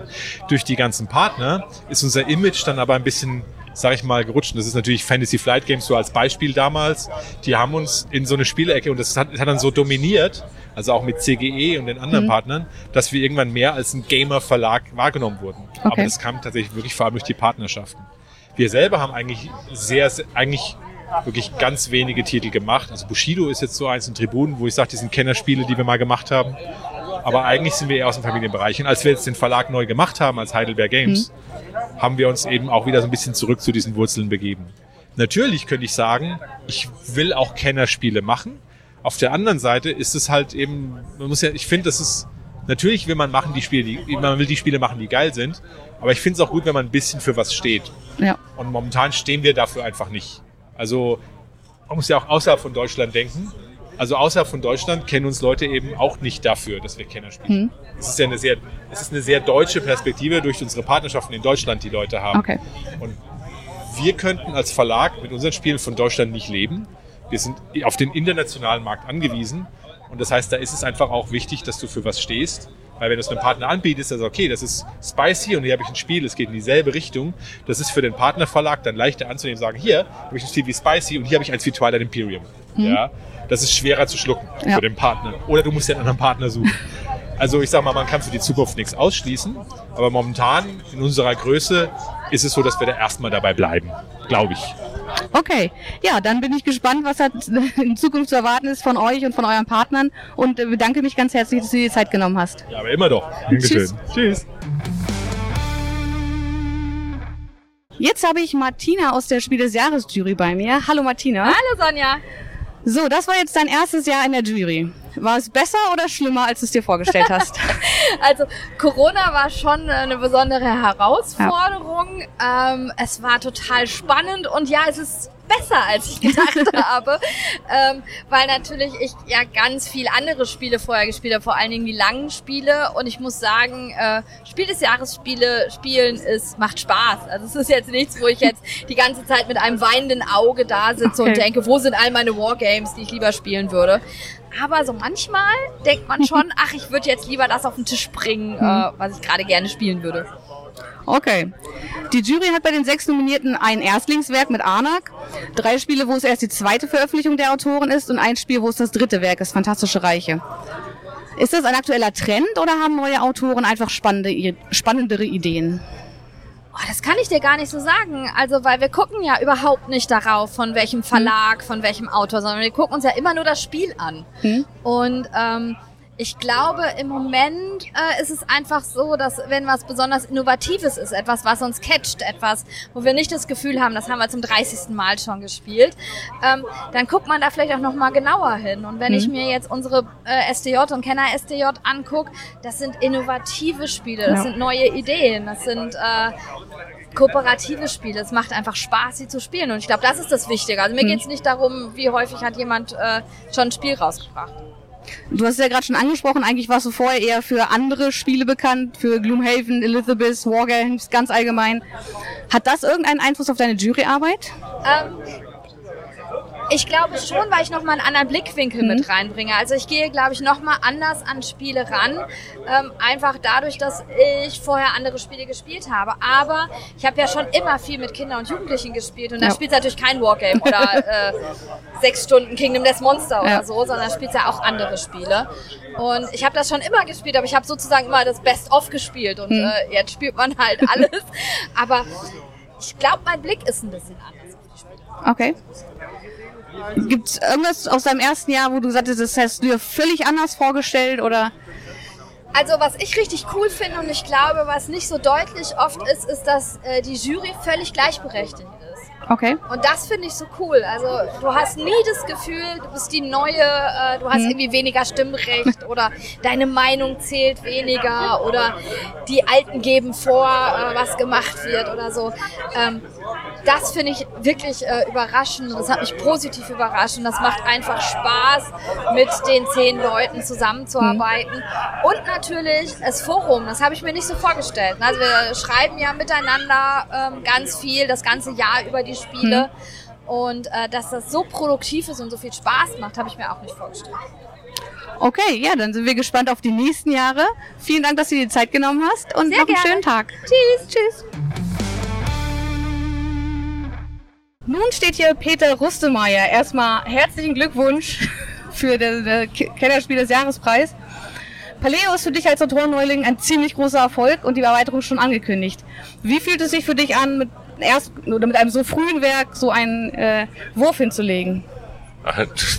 S8: Durch die ganzen Partner ist unser Image dann aber ein bisschen sag ich mal, gerutscht. Und das ist natürlich Fantasy Flight Games so als Beispiel damals. Die haben uns in so eine Spielecke und das hat, hat dann so dominiert, also auch mit CGE und den anderen Partnern, dass wir irgendwann mehr als ein Gamer-Verlag wahrgenommen wurden. Aber
S7: Okay.
S8: das kam tatsächlich wirklich vor allem durch die Partnerschaften. Wir selber haben eigentlich sehr, sehr eigentlich wirklich ganz wenige Titel gemacht. Also Bushido ist jetzt so eins in Tribunen, wo ich sage, die sind Kennerspiele, die wir mal gemacht haben. Aber eigentlich sind wir eher aus dem Familienbereich. Und als wir jetzt den Verlag neu gemacht haben, als Heidelberg Games, haben wir uns eben auch wieder so ein bisschen zurück zu diesen Wurzeln begeben. Natürlich könnte ich sagen, ich will auch Kennerspiele machen. Auf der anderen Seite ist es halt eben, man muss ja, ich finde, das ist, natürlich will man machen die Spiele, die, man will die Spiele machen, die geil sind. Aber ich finde es auch gut, wenn man ein bisschen für was steht.
S7: Ja.
S8: Und momentan stehen wir dafür einfach nicht. Also man muss ja auch außerhalb von Deutschland denken. Also außerhalb von Deutschland kennen uns Leute eben auch nicht dafür, dass wir Kenner spielen. Es ist ja eine sehr, es ist eine sehr deutsche Perspektive durch unsere Partnerschaften in Deutschland, die Leute haben.
S7: Okay.
S8: Und wir könnten als Verlag mit unseren Spielen von Deutschland nicht leben. Wir sind auf den internationalen Markt angewiesen. Und das heißt, da ist es einfach auch wichtig, dass du für was stehst. Weil wenn du es einem Partner anbietest, also okay, das ist spicy und hier habe ich ein Spiel, das geht in dieselbe Richtung. Das ist für den Partnerverlag dann leichter anzunehmen, sagen, hier habe ich ein Spiel wie spicy und hier habe ich eins wie Twilight Imperium. Ja, das ist schwerer zu schlucken
S1: Ja.
S8: für den Partner. Oder du musst dir einen anderen Partner suchen. Also ich sag mal, man kann für die Zukunft nichts ausschließen, aber momentan in unserer Größe ist es so, dass wir da erstmal dabei bleiben, glaube ich.
S1: Okay, ja, dann bin ich gespannt, was da in Zukunft zu erwarten ist von euch und von euren Partnern und äh, bedanke mich ganz herzlich, dass du dir die Zeit genommen hast.
S8: Ja, aber immer doch.
S1: Tschüss.
S8: Tschüss.
S1: Jetzt habe ich Martina aus der Spiel des Jahres Jury bei mir. Hallo Martina.
S9: Hallo Sonja.
S1: So, das war jetzt dein erstes Jahr in der Jury. War es besser oder schlimmer, als du es dir vorgestellt <laughs> hast?
S9: Also Corona war schon eine besondere Herausforderung. Ähm, es war total spannend und ja, es ist besser, als ich gedacht <laughs> habe, ähm, weil natürlich ich ja ganz viel andere Spiele vorher gespielt habe, vor allen Dingen die langen Spiele und ich muss sagen, äh, Spiel des Jahres Spiele spielen ist macht Spaß. Also es ist jetzt nichts, wo ich jetzt die ganze Zeit mit einem weinenden Auge da sitze und
S1: Okay.
S9: denke, wo sind all meine Wargames, die ich lieber spielen würde. Aber so manchmal denkt man schon, <laughs> ach, ich würde jetzt lieber das auf den Tisch bringen, äh, was ich gerade gerne spielen würde.
S1: Okay. Die Jury hat bei den sechs Nominierten ein Erstlingswerk mit Anak, drei Spiele, wo es erst die zweite Veröffentlichung der Autoren ist und ein Spiel, wo es das dritte Werk ist, Fantastische Reiche. Ist das ein aktueller Trend oder haben neue Autoren einfach spannende, spannendere Ideen?
S9: Oh, das kann ich dir gar nicht so sagen. Also, weil wir gucken ja überhaupt nicht darauf, von welchem Verlag, von welchem Autor, sondern wir gucken uns ja immer nur das Spiel an.
S1: Hm?
S9: Und ähm, ich glaube, im Moment äh, ist es einfach so, dass wenn was besonders Innovatives ist, etwas, was uns catcht, etwas, wo wir nicht das Gefühl haben, das haben wir zum 30. Mal schon gespielt, ähm, dann guckt man da vielleicht auch noch mal genauer hin. Und wenn ich mir jetzt unsere äh, SDJ und Kenner SDJ angucke, das sind innovative Spiele, das
S1: Ja.
S9: sind neue Ideen, das sind äh, kooperative Spiele. Es macht einfach Spaß, sie zu spielen. Und ich glaube, das ist das Wichtige. Also mir
S1: Hm.
S9: geht es nicht darum, wie häufig hat jemand äh, schon ein Spiel rausgebracht.
S1: Du hast es ja gerade schon angesprochen, eigentlich warst du vorher eher für andere Spiele bekannt, für Gloomhaven, Elizabeth, Wargames, ganz allgemein. Hat das irgendeinen Einfluss auf deine Juryarbeit?
S9: Ähm, ich glaube schon, weil ich nochmal einen anderen Blickwinkel
S1: Mhm.
S9: mit reinbringe. Also ich gehe, glaube ich, nochmal anders an Spiele ran. Ähm, einfach dadurch, dass ich vorher andere Spiele gespielt habe. Aber ich habe ja schon immer viel mit Kindern und Jugendlichen gespielt. Und da
S1: Ja.
S9: spielt natürlich kein Wargame oder äh, sechs Stunden Kingdom Death Monster oder
S1: Ja.
S9: so, sondern spielt ja auch andere Spiele. Und ich habe das schon immer gespielt, aber ich habe sozusagen immer das Best-of gespielt. Und
S1: Mhm.
S9: äh, jetzt spielt man halt <laughs> alles. aber ich glaube, mein Blick ist ein bisschen anders.
S1: Okay. Gibt es irgendwas aus deinem ersten Jahr, wo du sagtest, das hast du dir völlig anders vorgestellt oder?
S9: Also was ich richtig cool finde und ich glaube, was nicht so deutlich oft ist, ist, dass äh, die Jury völlig gleichberechtigt ist.
S1: Okay.
S9: Und das finde ich so cool. Also du hast nie das Gefühl, du bist die Neue, äh, du hast
S1: Mhm.
S9: irgendwie weniger Stimmrecht oder deine Meinung zählt weniger oder die Alten geben vor, äh, was gemacht wird oder so. Ähm, das finde ich wirklich äh, überraschend und das hat mich positiv überrascht und das macht einfach Spaß, mit den zehn Leuten zusammenzuarbeiten. Und natürlich das Forum, das habe ich mir nicht so vorgestellt. Also wir schreiben ja miteinander ähm, ganz viel, das ganze Jahr über die Spiele. Und äh, dass das so produktiv ist und so viel Spaß macht, habe ich mir auch nicht vorgestellt.
S1: Okay, ja, dann sind wir gespannt auf die nächsten Jahre. Vielen Dank, dass du dir die Zeit genommen hast und
S9: Sehr
S1: noch einen
S9: gerne.
S1: schönen Tag.
S9: Tschüss.
S1: Tschüss. Nun steht hier Peter Rustemeyer. Erstmal herzlichen Glückwunsch <laughs> für den der Kennerspiel des Jahrespreis. Paleo ist für dich als Autorenneuling ein ziemlich großer Erfolg und die Erweiterung schon angekündigt. Wie fühlt es sich für dich an, mit erst oder mit einem so frühen Werk so einen äh, Wurf hinzulegen?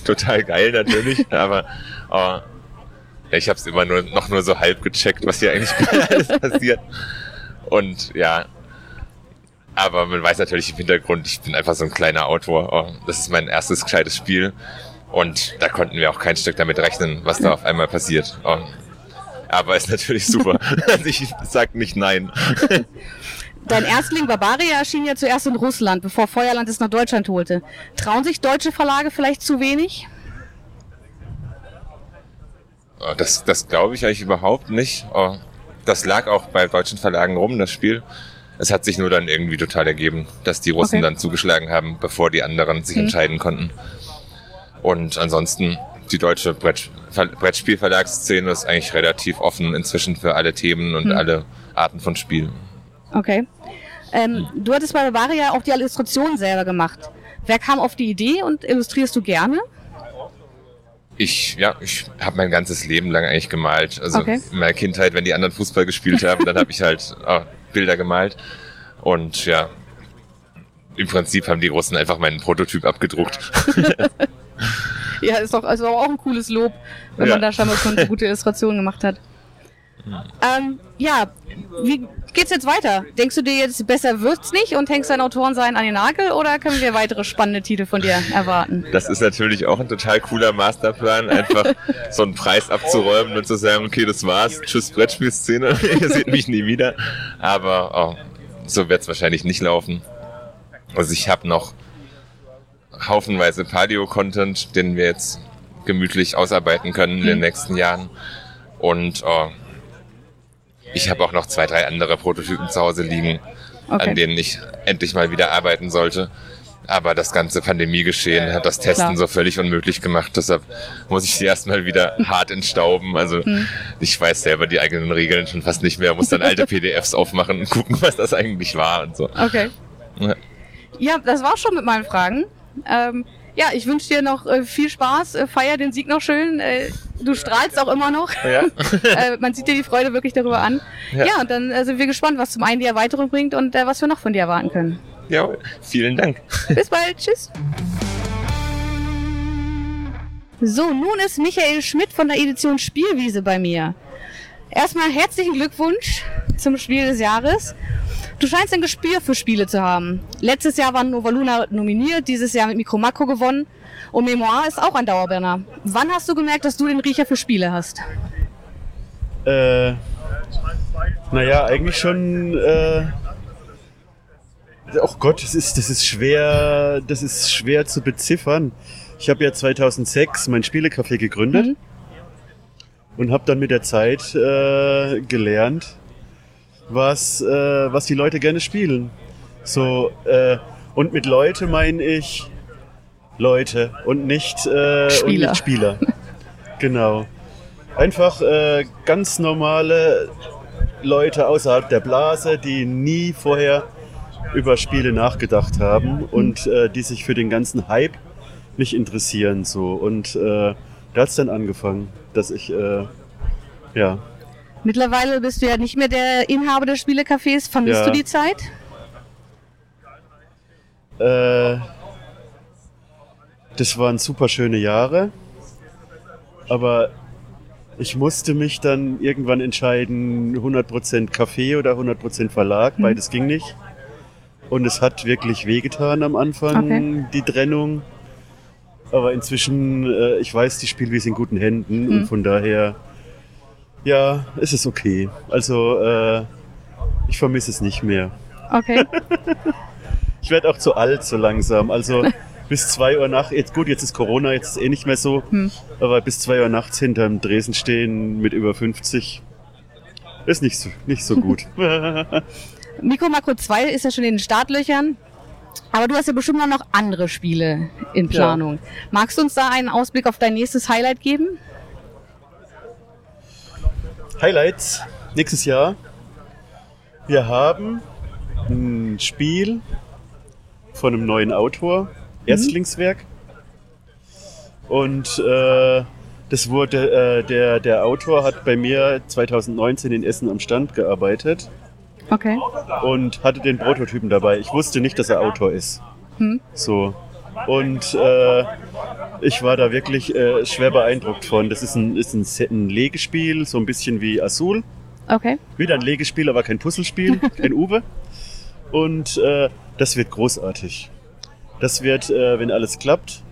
S10: Total geil natürlich, <laughs> aber äh, ich habe es immer nur noch nur so halb gecheckt, was hier eigentlich <laughs> alles passiert. Und ja, aber man weiß natürlich im Hintergrund, ich bin einfach so ein kleiner Autor. Oh, das ist mein erstes gescheites Spiel und da konnten wir auch kein Stück damit rechnen, was da auf einmal passiert. Oh, aber ist natürlich super. <laughs> Also ich sag nicht nein.
S1: Dein Erstling Barbaria erschien ja zuerst in Russland, bevor Feuerland es nach Deutschland holte. Trauen sich deutsche Verlage vielleicht zu wenig?
S10: Oh, Das, das glaube ich eigentlich überhaupt nicht. Oh, Das lag auch bei deutschen Verlagen rum, das Spiel. es hat sich nur dann irgendwie total ergeben, dass die Russen
S1: Okay.
S10: dann zugeschlagen haben, bevor die anderen sich
S1: Mhm.
S10: entscheiden konnten. Und ansonsten, die deutsche Brett, Ver- Brettspielverlagsszene ist eigentlich relativ offen inzwischen für alle Themen und
S1: Mhm.
S10: alle Arten von Spielen.
S1: Okay. Ähm, du hattest bei Bavaria auch die Illustrationen selber gemacht. Wer kam auf die Idee und illustrierst du gerne?
S10: Ich, ja, ich habe mein ganzes Leben lang eigentlich gemalt. Also
S1: Okay.
S10: in meiner Kindheit, wenn die anderen Fußball gespielt haben, dann habe ich halt äh, <laughs> Bilder gemalt. Und ja, im Prinzip haben die Russen einfach meinen Prototyp abgedruckt. <laughs>
S1: Ja, ist doch also auch ein cooles Lob, wenn
S10: Ja.
S1: man da scheinbar schon eine gute <laughs> Illustration gemacht hat. Ähm, ja, wie geht's jetzt weiter? Denkst du dir jetzt, besser wird's nicht und hängst dein Autorensein an den Nagel oder können wir weitere spannende Titel von dir erwarten?
S10: Das ist natürlich auch ein total cooler Masterplan, einfach so einen Preis abzuräumen und zu sagen, okay, das war's, tschüss Brettspielszene, <laughs> ihr seht mich nie wieder. Aber oh, so wird's wahrscheinlich nicht laufen. Also ich habe noch haufenweise Padio-Content, den wir jetzt gemütlich ausarbeiten können in den
S1: Mhm.
S10: nächsten Jahren. Und oh, ich habe auch noch zwei, drei andere Prototypen zu Hause liegen,
S1: Okay.
S10: an denen ich endlich mal wieder arbeiten sollte. Aber das ganze Pandemiegeschehen hat das Testen
S1: Klar.
S10: so völlig unmöglich gemacht. Deshalb muss ich sie erstmal wieder <laughs> hart entstauben. Also
S1: Hm.
S10: ich weiß selber die eigenen Regeln schon fast nicht mehr, muss dann alte <laughs> PDFs aufmachen und gucken, was das eigentlich war und so.
S1: Okay.
S10: Ja.
S1: Ja, das war's schon mit meinen Fragen. Ähm, ja, ich wünsche dir noch äh, viel Spaß, äh, feier den Sieg noch schön. Äh, du strahlst auch immer noch.
S10: Ja. <laughs>
S1: äh, man sieht dir die Freude wirklich darüber an. Ja,
S10: Ja.
S1: und dann sind wir gespannt, was zum einen die Erweiterung bringt und äh, was wir noch von dir erwarten können.
S10: Ja, vielen Dank.
S1: Bis bald, tschüss. So, nun ist Michael Schmidt von der Edition Spielwiese bei mir. Erstmal herzlichen Glückwunsch zum Spiel des Jahres. Du scheinst ein Gespür für Spiele zu haben. Letztes Jahr war Nova Luna nominiert, dieses Jahr mit Micro Macro gewonnen. Und Memoir ist auch ein Dauerbrenner. Wann hast du gemerkt, dass du den Riecher für Spiele hast?
S11: Äh, naja, eigentlich schon. Äh, oh Gott, das ist, das ist schwer, das ist schwer zu beziffern. Ich habe ja 2006 mein Spielecafé gegründet und habe dann mit der Zeit äh, gelernt, was, äh, was die Leute gerne spielen. So und und mit Leute meine ich Leute und nicht, äh, und
S1: Spieler.
S11: nicht Spieler. <laughs> genau. Einfach äh, ganz normale Leute außerhalb der Blase, die nie vorher über Spiele nachgedacht haben und äh, die sich für den ganzen Hype nicht interessieren. So. Und äh, da hat es dann angefangen, dass ich, äh, ja,
S1: Mittlerweile bist du ja nicht mehr der Inhaber des Spielecafés. Vermisst
S11: Ja.
S1: du die Zeit?
S11: Äh, das waren super schöne Jahre, aber ich musste mich dann irgendwann entscheiden, 100% Café oder 100% Verlag,
S1: Mhm.
S11: beides ging nicht. Und es hat wirklich wehgetan am Anfang,
S1: Okay.
S11: die Trennung. Aber inzwischen, äh, ich weiß, die Spielwiese in guten Händen und
S1: Mhm.
S11: von daher, ja, es ist okay. Also, äh, ich vermisse es nicht mehr.
S1: Okay. <laughs>
S11: Ich werde auch zu alt so langsam. Also bis 2 Uhr nachts, jetzt gut, jetzt ist Corona, jetzt ist eh nicht mehr so,
S1: Hm.
S11: aber bis 2 Uhr nachts hinterm Dresen stehen mit über 50 ist nicht so, nicht so gut.
S1: Micro Macro 2 ist ja schon in den Startlöchern. Aber du hast ja bestimmt noch andere Spiele in Planung. Magst du uns da einen Ausblick auf dein nächstes Highlight geben?
S11: Highlights nächstes Jahr. Wir haben ein Spiel von einem neuen Autor, Erstlingswerk. Und äh, das wurde, äh, der, der Autor hat bei mir 2019 in Essen am Stand gearbeitet
S1: Okay.
S11: und hatte den Prototypen dabei. Ich wusste nicht, dass er Autor ist.
S1: Hm.
S11: So. Und äh, ich war da wirklich äh, schwer beeindruckt von. Das ist ein, ist ein, ein Legespiel, so ein bisschen wie Azul.
S1: Okay.
S11: Wieder ein Legespiel, aber kein Puzzlespiel, <laughs> kein Uwe. Und äh, das wird großartig. Das wird, äh, wenn alles klappt,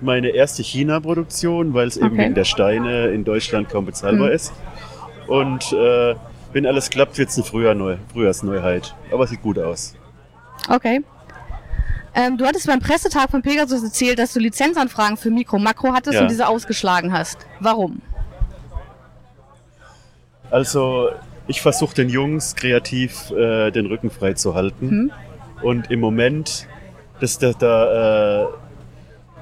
S11: meine erste China-Produktion, weil es eben
S1: Okay.
S11: wegen der Steine in Deutschland kaum bezahlbar
S1: Hm.
S11: ist. Und äh, wenn alles klappt, wird es eine Frühjahr Frühjahrsneuheit. Aber sieht gut aus.
S1: Okay. Ähm, du hattest beim Pressetag von Pegasus erzählt, dass du Lizenzanfragen für Mikro Makro hattest
S11: Ja.
S1: und diese ausgeschlagen hast. Warum?
S11: Also ich versuche den Jungs kreativ äh, den Rücken frei zu halten.
S1: Hm.
S11: Und im Moment, das, da, da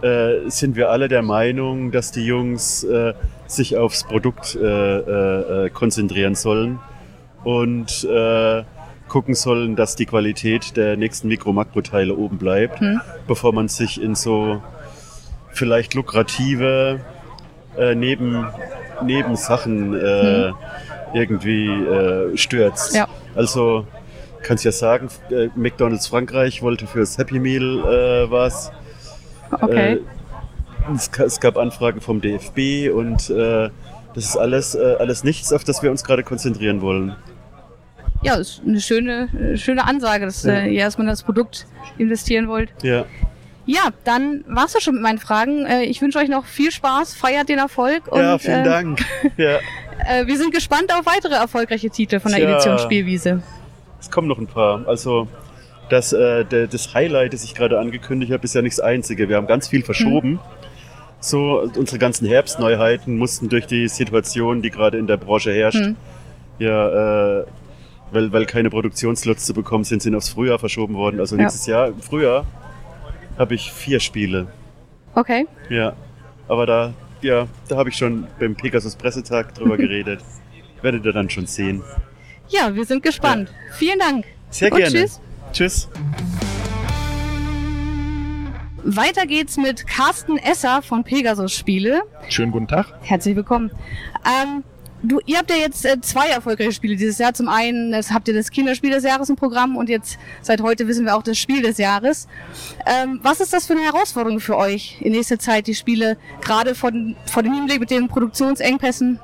S11: äh, äh, sind wir alle der Meinung, dass die Jungs äh, sich aufs Produkt äh, konzentrieren sollen und gucken sollen, dass die Qualität der nächsten Mikro-Makro-Teile oben bleibt,
S1: Hm.
S11: bevor man sich in so vielleicht lukrative äh, Neben, Nebensachen äh, irgendwie äh, stürzt.
S1: Ja.
S11: Also kannst ja sagen, äh, McDonald's Frankreich wollte fürs Happy Meal äh, was.
S1: Okay.
S11: Äh, es, es gab Anfragen vom DFB und äh, das ist alles, äh, alles nichts, auf das wir uns gerade konzentrieren wollen.
S1: Ja, ist eine schöne, äh, schöne Ansage, dass
S11: Ja.
S1: äh, ihr erstmal in das Produkt investieren wollt.
S11: Ja.
S1: Ja, dann war's das schon mit meinen Fragen. Äh, ich wünsche euch noch viel Spaß, feiert den Erfolg und
S11: ja, vielen
S1: äh,
S11: Dank. <laughs> Ja,
S1: wir sind gespannt auf weitere erfolgreiche Titel von der
S11: Tja.
S1: Edition Spielwiese.
S11: es kommen noch ein paar. Also das, äh, das Highlight, das ich gerade angekündigt habe, ist ja nicht das einzige. Wir haben ganz viel verschoben. So, unsere ganzen Herbstneuheiten mussten durch die Situation, die gerade in der Branche herrscht,
S1: Hm.
S11: ja, äh, weil, weil keine Produktionslots zu bekommen sind, sind aufs Frühjahr verschoben worden. Also
S1: Ja.
S11: nächstes Jahr, im Frühjahr, habe ich vier Spiele.
S1: Okay.
S11: Ja, aber da, ja, da habe ich schon beim Pegasus Pressetag drüber <laughs> geredet. Werdet ihr dann schon sehen.
S1: Ja, wir sind gespannt. Vielen Dank.
S11: Sehr
S1: Und
S11: gerne.
S1: tschüss.
S11: Tschüss.
S1: Weiter geht's mit Carsten Esser von Pegasus Spiele.
S12: Schönen guten Tag.
S1: Herzlich willkommen. Ähm, du, ihr habt ja jetzt äh, zwei erfolgreiche Spiele dieses Jahr. Zum einen das habt ihr das Kinderspiel des Jahres im Programm und jetzt seit heute wissen wir auch das Spiel des Jahres. Ähm, was ist das für eine Herausforderung für euch in nächster Zeit, die Spiele, gerade von, vor dem Hinblick mit den Produktionsengpässen?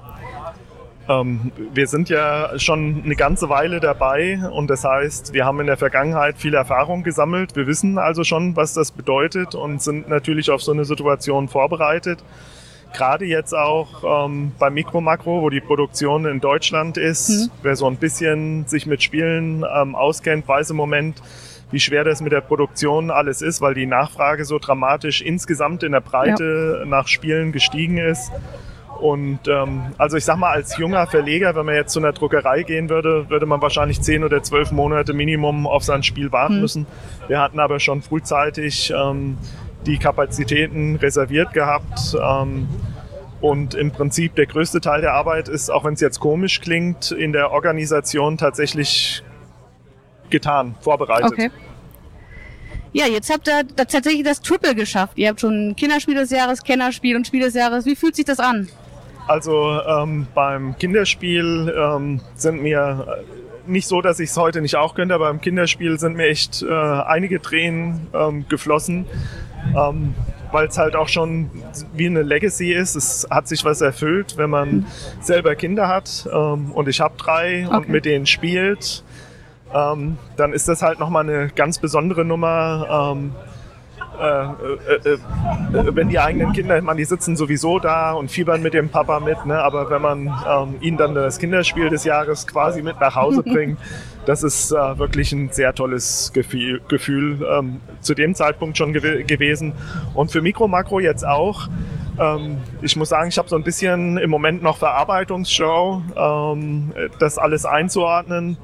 S13: Ähm, wir sind ja schon eine ganze Weile dabei und das heißt, wir haben in der Vergangenheit viel Erfahrung gesammelt. Wir wissen also schon, was das bedeutet und sind natürlich auf so eine Situation vorbereitet. Gerade jetzt auch ähm, beim Mikro Makro, wo die Produktion in Deutschland ist,
S1: Mhm.
S13: wer so ein bisschen sich mit Spielen ähm, auskennt, weiß im Moment, wie schwer das mit der Produktion alles ist, weil die Nachfrage so dramatisch insgesamt in der Breite nach Spielen gestiegen ist. Und ähm, also ich sag mal, als junger Verleger, wenn man jetzt zu einer Druckerei gehen würde, würde man wahrscheinlich zehn oder zwölf Monate Minimum auf sein Spiel warten
S1: Hm.
S13: müssen. Wir hatten aber schon frühzeitig ähm, die Kapazitäten reserviert gehabt. Ähm, und im Prinzip der größte Teil der Arbeit ist, auch wenn es jetzt komisch klingt, in der Organisation tatsächlich getan, vorbereitet.
S1: Okay. Ja, jetzt habt ihr tatsächlich das Triple geschafft. Ihr habt schon Kinderspiel des Jahres, Kennerspiel und Spiel des Jahres. Wie fühlt sich das an?
S13: Also ähm, beim Kinderspiel ähm, sind mir nicht so, dass ich es heute nicht auch könnte, aber beim Kinderspiel sind mir echt äh, einige Tränen ähm, geflossen, ähm, weil es halt auch schon wie eine Legacy ist. Es hat sich was erfüllt, wenn man selber Kinder hat ähm, und ich habe drei und
S1: Okay.
S13: mit denen spielt. Ähm, dann ist das halt nochmal eine ganz besondere Nummer. Äh, äh, äh, äh, wenn die eigenen Kinder, meine, die sitzen sowieso da und fiebern mit dem Papa mit, ne? aber wenn man ähm, ihnen dann das Kinderspiel des Jahres quasi mit nach Hause <laughs> bringt, das ist äh, wirklich ein sehr tolles Gefühl, Gefühl ähm, zu dem Zeitpunkt schon gew gewesen. Und für Mikro Makro jetzt auch. Ähm, ich muss sagen, ich habe so ein bisschen im Moment noch Verarbeitungsschau, ähm, das alles einzuordnen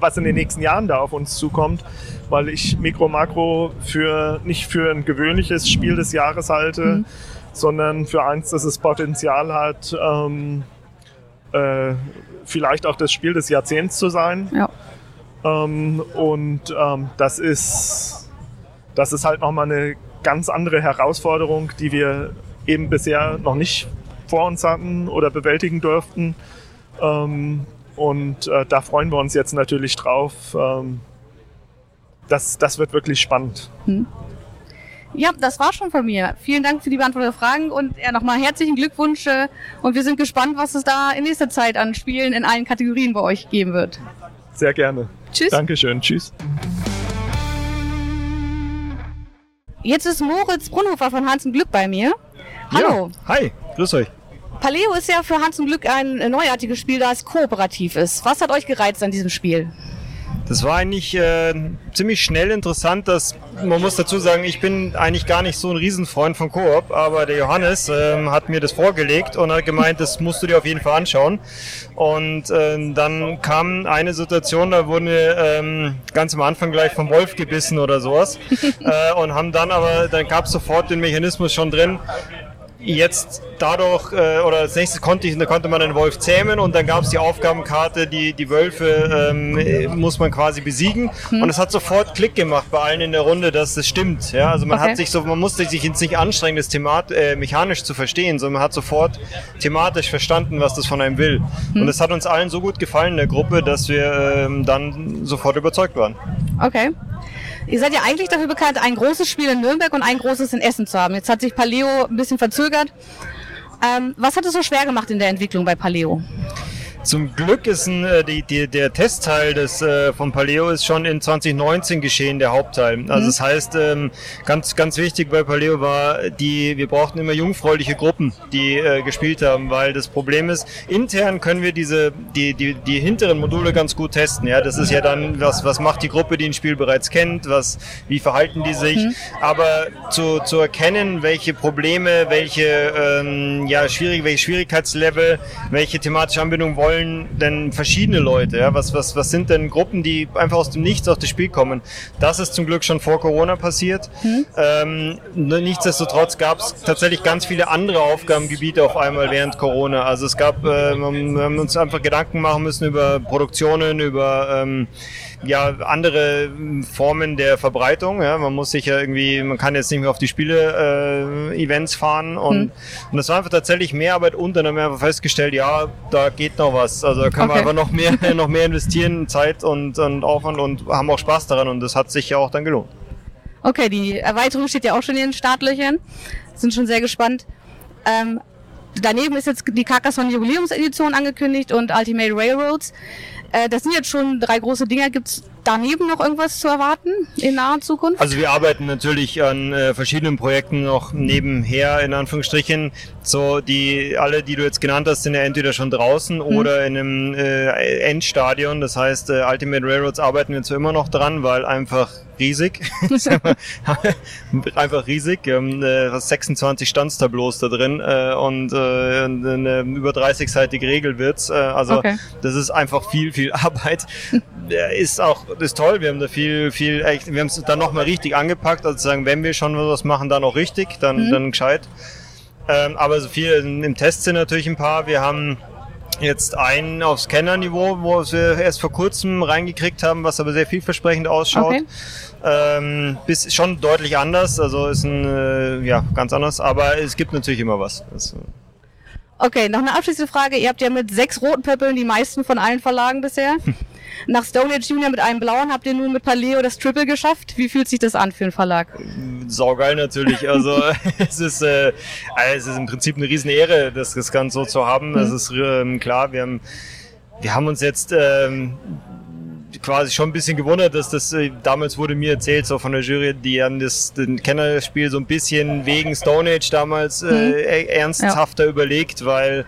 S13: was in den nächsten Jahren da auf uns zukommt, weil ich Mikro Makro für nicht für ein gewöhnliches Spiel des Jahres halte,
S1: Mhm.
S13: sondern für eins, das es Potenzial hat, ähm, äh, vielleicht auch das Spiel des Jahrzehnts zu sein.
S1: Ja.
S13: Ähm, und ähm, das ist das ist halt nochmal eine ganz andere Herausforderung, die wir eben bisher noch nicht vor uns hatten oder bewältigen durften. Ähm, und äh, da freuen wir uns jetzt natürlich drauf. Ähm, das, das wird wirklich spannend.
S1: Ja, das war schon von mir. Vielen Dank für die Beantwortung der Fragen und ja, nochmal herzlichen Glückwunsch. äh, Und wir sind gespannt, was es da in nächster Zeit an Spielen in allen Kategorien bei euch geben wird.
S13: Sehr gerne.
S1: Tschüss.
S13: Dankeschön. Tschüss.
S1: Jetzt ist Moritz Brunhofer von Hans und Glück bei mir. Hallo.
S14: Ja, hi, grüß euch.
S1: Paleo ist ja für Hans und Glück ein äh, neuartiges Spiel, da es kooperativ ist. Was hat euch gereizt an diesem Spiel?
S14: Das war eigentlich äh, ziemlich schnell interessant, dass man muss dazu sagen, ich bin eigentlich gar nicht so ein Riesenfreund von Koop, aber der Johannes ähm, hat mir das vorgelegt und hat gemeint, das musst du dir auf jeden Fall anschauen. Und äh, dann kam eine Situation, da wurden wir ähm, ganz am Anfang gleich vom Wolf gebissen oder sowas <laughs> äh, und haben dann aber, dann gab es sofort den Mechanismus schon drin, jetzt dadurch, äh, oder als nächstes konnte, ich, da konnte man den Wolf zähmen und dann gab es die Aufgabenkarte, die, die Wölfe ähm, muss man quasi besiegen.
S1: Hm.
S14: Und es hat sofort Klick gemacht bei allen in der Runde, dass das stimmt. Ja? Also man
S1: Okay.
S14: hat sich so, man musste sich jetzt nicht anstrengen, das Themat, äh, mechanisch zu verstehen, sondern man hat sofort thematisch verstanden, was das von einem will.
S1: Hm.
S14: Und es hat uns allen so gut gefallen in der Gruppe, dass wir ähm, dann sofort überzeugt waren.
S1: Okay. Ihr seid ja eigentlich dafür bekannt, ein großes Spiel in Nürnberg und ein großes in Essen zu haben. Jetzt hat sich Paleo ein bisschen verzögert. Ähm, was hat es so schwer gemacht in der Entwicklung bei Paleo?
S14: Zum Glück ist ein, äh, die, die, der Testteil des, äh, von Paleo ist schon in 2019 geschehen, der Hauptteil. Also
S1: Mhm.
S14: das heißt, ähm, ganz, ganz wichtig bei Paleo war, die, wir brauchten immer jungfräuliche Gruppen, die äh, gespielt haben, weil das Problem ist, intern können wir diese, die, die, die hinteren Module ganz gut testen. Ja, das ist ja dann, was, was macht die Gruppe, die ein Spiel bereits kennt, was, wie verhalten die sich.
S1: Mhm.
S14: Aber zu, zu erkennen, welche Probleme, welche, ähm, ja, schwierig, welche Schwierigkeitslevel, welche thematische Anbindung wollen denn verschiedene Leute? Ja? Was, was, was sind denn Gruppen, die einfach aus dem Nichts auf das Spiel kommen? Das ist zum Glück schon vor Corona passiert. Ähm, nur nichtsdestotrotz gab es tatsächlich ganz viele andere Aufgabengebiete auf einmal während Corona. Also es gab, äh, wir haben uns einfach Gedanken machen müssen über Produktionen, über ähm, ja, andere ähm, Formen der Verbreitung. Ja? Man muss sich ja irgendwie, man kann jetzt nicht mehr auf die Spiele-Events fahren und,
S1: Hm.
S14: und das war einfach tatsächlich mehr Arbeit und dann haben wir einfach festgestellt, ja, da geht noch was. Also da können
S1: Okay.
S14: wir einfach noch mehr, <laughs> noch mehr investieren, Zeit und, und Aufwand und haben auch Spaß daran und das hat sich ja auch dann gelohnt.
S1: Okay, die Erweiterung steht ja auch schon in den Startlöchern. Sind schon sehr gespannt. Ähm, daneben ist jetzt die Carcassonne Jubiläumsedition angekündigt und Ultimate Railroads. Äh, das sind jetzt schon drei große Dinger. Gibt's daneben noch irgendwas zu erwarten in naher Zukunft?
S14: Also wir arbeiten natürlich an äh, verschiedenen Projekten noch nebenher, in Anführungsstrichen. So die alle, die du jetzt genannt hast, sind ja entweder schon draußen oder in einem äh, Endstadion. Das heißt, äh, Ultimate Railroads arbeiten wir zwar immer noch dran, weil einfach riesig. <laughs> <laughs> einfach riesig. Wir haben äh, fast 26 Standstableaus da drin äh, und äh, eine über 30-seitige Regel wird's. Äh, also
S1: Okay.
S14: das ist einfach viel, viel Arbeit. <laughs> Ist auch ist toll. Wir haben da viel, viel, echt, wir haben es dann nochmal richtig angepackt. Also sagen, wenn wir schon was machen, dann auch richtig, dann,
S1: Mhm.
S14: dann gescheit. Ähm, aber so viel im Test sind natürlich ein paar. Wir haben jetzt einen auf Scanner-Niveau, wo wir erst vor kurzem reingekriegt haben, was aber sehr vielversprechend ausschaut.
S1: Okay.
S14: Ähm, bis schon deutlich anders, also ist ein, äh, ja, ganz anders, aber es gibt natürlich immer was. Das, äh,
S1: Okay, noch eine abschließende Frage. Ihr habt ja mit sechs roten Pöppeln die meisten von allen Verlagen bisher. Nach Stone Age Junior mit einem blauen habt ihr nun mit Paleo das Triple geschafft. Wie fühlt sich das an für einen Verlag?
S14: saugeil natürlich. Also <laughs> es ist, äh, also es ist im Prinzip eine riesen Ehre, das, das Ganze so zu haben. Das ist ähm, klar, wir haben, wir haben uns jetzt ähm, quasi schon ein bisschen gewundert, dass das äh, damals wurde mir erzählt, so von der Jury, die haben das den Kennerspiel so ein bisschen wegen Stone Age damals äh,
S1: Mhm.
S14: e- ernsthafter überlegt, weil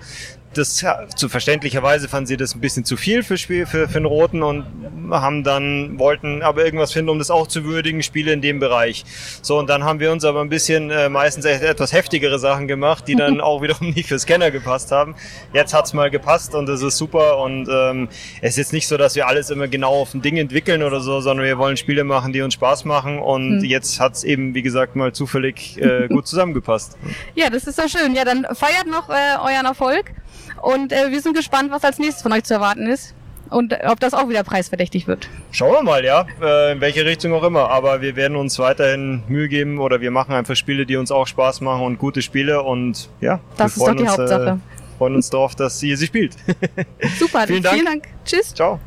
S14: das zu verständlicherweise fanden sie das ein bisschen zu viel für Spiel für, für den roten und haben dann wollten aber irgendwas finden, um das auch zu würdigen, Spiele in dem Bereich. So und dann haben wir uns aber ein bisschen äh, meistens echt etwas heftigere Sachen gemacht, die dann <laughs> auch wiederum nicht für Scanner gepasst haben. Jetzt hat's mal gepasst und das ist super und ähm, es ist jetzt nicht so, dass wir alles immer genau auf ein Ding entwickeln oder so, sondern wir wollen Spiele machen, die uns Spaß machen und
S1: Hm.
S14: jetzt hat's eben wie gesagt mal zufällig äh, gut <laughs> zusammengepasst.
S1: Ja, das ist doch schön. Ja, dann feiert noch äh, euren Erfolg. Und äh, wir sind gespannt, was als nächstes von euch zu erwarten ist. Und äh, ob das auch wieder preisverdächtig wird.
S14: Schauen wir mal, ja, äh, in welche Richtung auch immer. Aber wir werden uns weiterhin Mühe geben oder wir machen einfach Spiele, die uns auch Spaß machen und gute Spiele und ja,
S1: Das
S14: wir
S1: ist doch
S14: freuen
S1: die
S14: uns,
S1: Hauptsache.
S14: Äh, freuen uns darauf, dass ihr sie spielt. <laughs>
S1: Super,
S14: Vielen Dank.
S1: Vielen Dank. Tschüss.
S14: Ciao.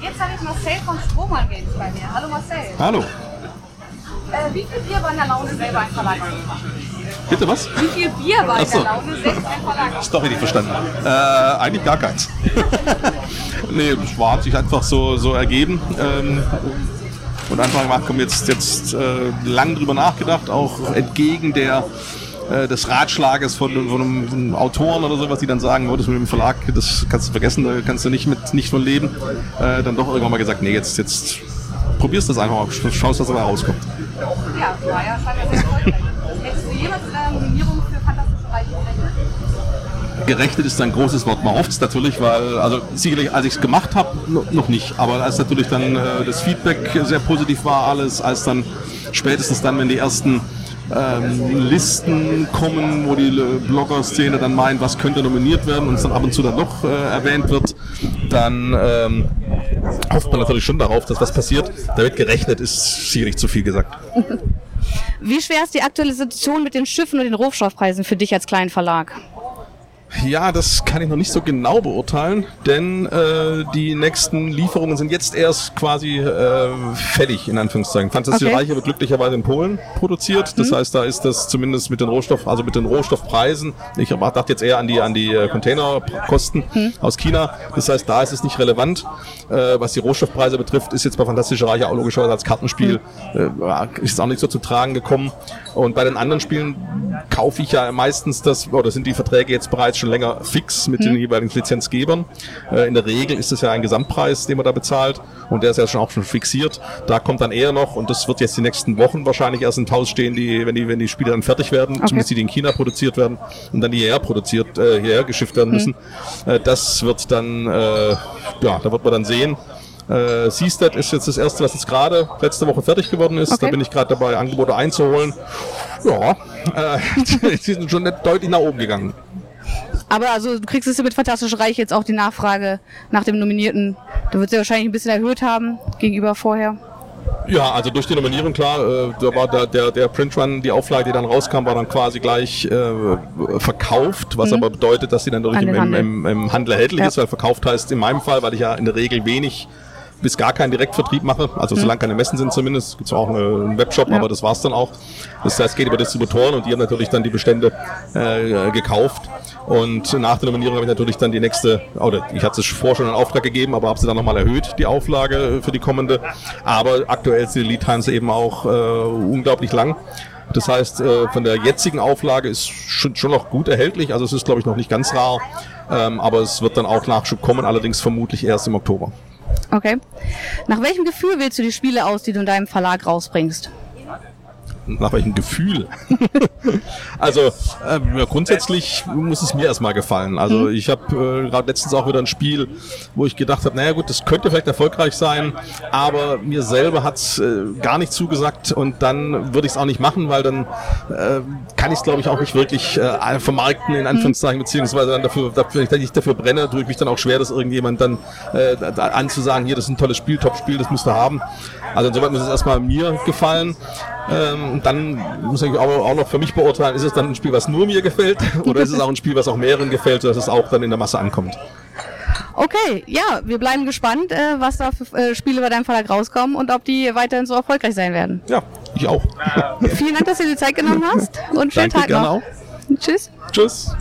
S1: Jetzt habe ich Marcel von Strohmann geht's bei mir. Hallo Marcel.
S15: Hallo.
S1: Äh, wie viel Bier war in der Laune, selber ein Verlag zu machen?
S15: Bitte was?
S1: Wie viel Bier war in
S15: Ach so.
S1: der Laune, selbst ein Verlag zu
S15: Story nicht verstanden. Äh, eigentlich gar keins. <laughs> nee, es war, hat sich einfach so, so ergeben. Ähm, und einfach gemacht, komm, jetzt, jetzt äh, lang drüber nachgedacht, auch entgegen der äh, des Ratschlages von, von, einem, von einem Autoren oder so, was die dann sagen, oh, das mit dem Verlag, das kannst du vergessen, da kannst du nicht mit nicht von leben, äh, dann doch irgendwann mal gesagt, nee, jetzt, jetzt probierst das einfach mal, schaust, was dabei rauskommt.
S7: Ja, war ja sehr erfolgreich. Nominierung für Fantastische Reich gerechnet?
S15: gerechnet ist ein großes Wort. Man hofft es natürlich, weil, also sicherlich, als ich es gemacht habe, noch nicht. Aber als natürlich dann äh, das Feedback sehr positiv war, alles, als dann spätestens dann, wenn die ersten ähm, Listen kommen, wo die Blogger-Szene dann meint, was könnte nominiert werden und es dann ab und zu dann noch äh, erwähnt wird, dann ähm, hofft man natürlich schon darauf, dass was passiert. Damit gerechnet ist sicherlich zu viel gesagt. <laughs>
S7: Wie schwer ist die aktuelle Situation mit den Schiffen und den Rohstoffpreisen für dich als kleinen Verlag?
S15: Ja, das kann ich noch nicht so genau beurteilen, denn äh, die nächsten Lieferungen sind jetzt erst quasi äh, fertig, in Anführungszeichen. Fantastische
S16: Okay.
S15: Reiche wird glücklicherweise in Polen produziert. Das heißt, da ist das zumindest mit den Rohstoff, also mit den Rohstoffpreisen. Ich dachte jetzt eher an die an die äh, Containerkosten aus China. Das heißt, da ist es nicht relevant. Äh, was die Rohstoffpreise betrifft, ist jetzt bei Fantastische Reiche auch logischerweise als Kartenspiel äh, ist es auch nicht so zum Tragen gekommen. Und bei den anderen Spielen kaufe ich ja meistens das, oder sind die Verträge jetzt bereits schon länger fix mit
S16: Hm.
S15: den jeweiligen Lizenzgebern. Äh, in der Regel ist es ja ein Gesamtpreis, den man da bezahlt und der ist ja schon auch schon fixiert. Da kommt dann eher noch, und das wird jetzt die nächsten Wochen wahrscheinlich erst im Haus stehen, die, wenn die, wenn die Spiele dann fertig werden,
S16: Okay.
S15: zumindest die, die in China produziert werden und dann hierher produziert, äh, hierher geschifft werden
S16: Hm.
S15: müssen. Äh, das wird dann, äh, ja, da wird man dann sehen. Äh, Seastead ist jetzt das erste, was jetzt gerade letzte Woche fertig geworden ist. Da
S7: Okay.
S15: bin ich gerade dabei, Angebote einzuholen. Ja, äh, <laughs> die sind schon deutlich nach oben gegangen.
S7: Aber also du kriegst es mit Fantastische Reich jetzt auch die Nachfrage nach dem Nominierten. Da wird sie wahrscheinlich ein bisschen erhöht haben gegenüber vorher.
S15: Ja, also durch die Nominierung, klar, äh, da war der, der, der Print Run, die Auflage, die dann rauskam, war dann quasi gleich äh, verkauft, was
S16: Mhm.
S15: aber bedeutet, dass sie dann durch
S16: An
S15: im, im, im Handel erhältlich
S16: Ja.
S15: ist, weil verkauft heißt in meinem Fall, weil ich ja in der Regel wenig bis gar keinen Direktvertrieb mache, also
S16: Mhm.
S15: solange keine Messen sind zumindest, gibt es auch eine, einen Webshop,
S16: Ja.
S15: aber das war's dann auch. Das heißt, es geht über Distributoren und die haben natürlich dann die Bestände äh, gekauft und nach der Nominierung habe ich natürlich dann die nächste, oder ich hatte es vorher schon einen Auftrag gegeben, aber habe sie dann nochmal erhöht, die Auflage für die kommende. Aber aktuell sind die Lead Times eben auch äh, unglaublich lang. Das heißt, äh, von der jetzigen Auflage ist schon, schon noch gut erhältlich. Also es ist, glaube ich, noch nicht ganz rar. Ähm, aber es wird dann auch Nachschub kommen, allerdings vermutlich erst im Oktober.
S7: Okay. Nach welchem Gefühl wählst du die Spiele aus, die du in deinem Verlag rausbringst? <laughs>
S15: Nach welchem Gefühl? <laughs> also äh, grundsätzlich muss es mir erstmal gefallen. Also
S16: Mhm.
S15: ich habe äh, gerade letztens auch wieder ein Spiel, wo ich gedacht habe, naja gut, das könnte vielleicht erfolgreich sein, aber mir selber hat's äh, gar nicht zugesagt und dann würde ich es auch nicht machen, weil dann äh, kann ich es glaube ich auch nicht wirklich äh, vermarkten in Anführungszeichen, beziehungsweise dann dafür, dafür, wenn ich dafür brenne, tue ich mich dann auch schwer, das irgendjemand dann äh, anzusagen, hier, das ist ein tolles Spiel, Top-Spiel, das musst du haben. Also insoweit muss es erstmal mir gefallen. Ähm, und dann muss ich auch, auch noch für mich beurteilen, ist es dann ein Spiel, was nur mir gefällt <laughs> oder ist es auch ein Spiel, was auch mehreren gefällt, sodass es auch dann in der Masse ankommt.
S7: Okay, ja, wir bleiben gespannt, äh, was da für äh, Spiele bei deinem Verlag rauskommen und ob die weiterhin so erfolgreich sein werden.
S15: Ja, ich auch.
S7: Vielen Dank, dass du dir die Zeit genommen hast und schönen
S15: Danke,
S7: Tag noch.
S15: auch.
S7: Tschüss.
S15: Tschüss.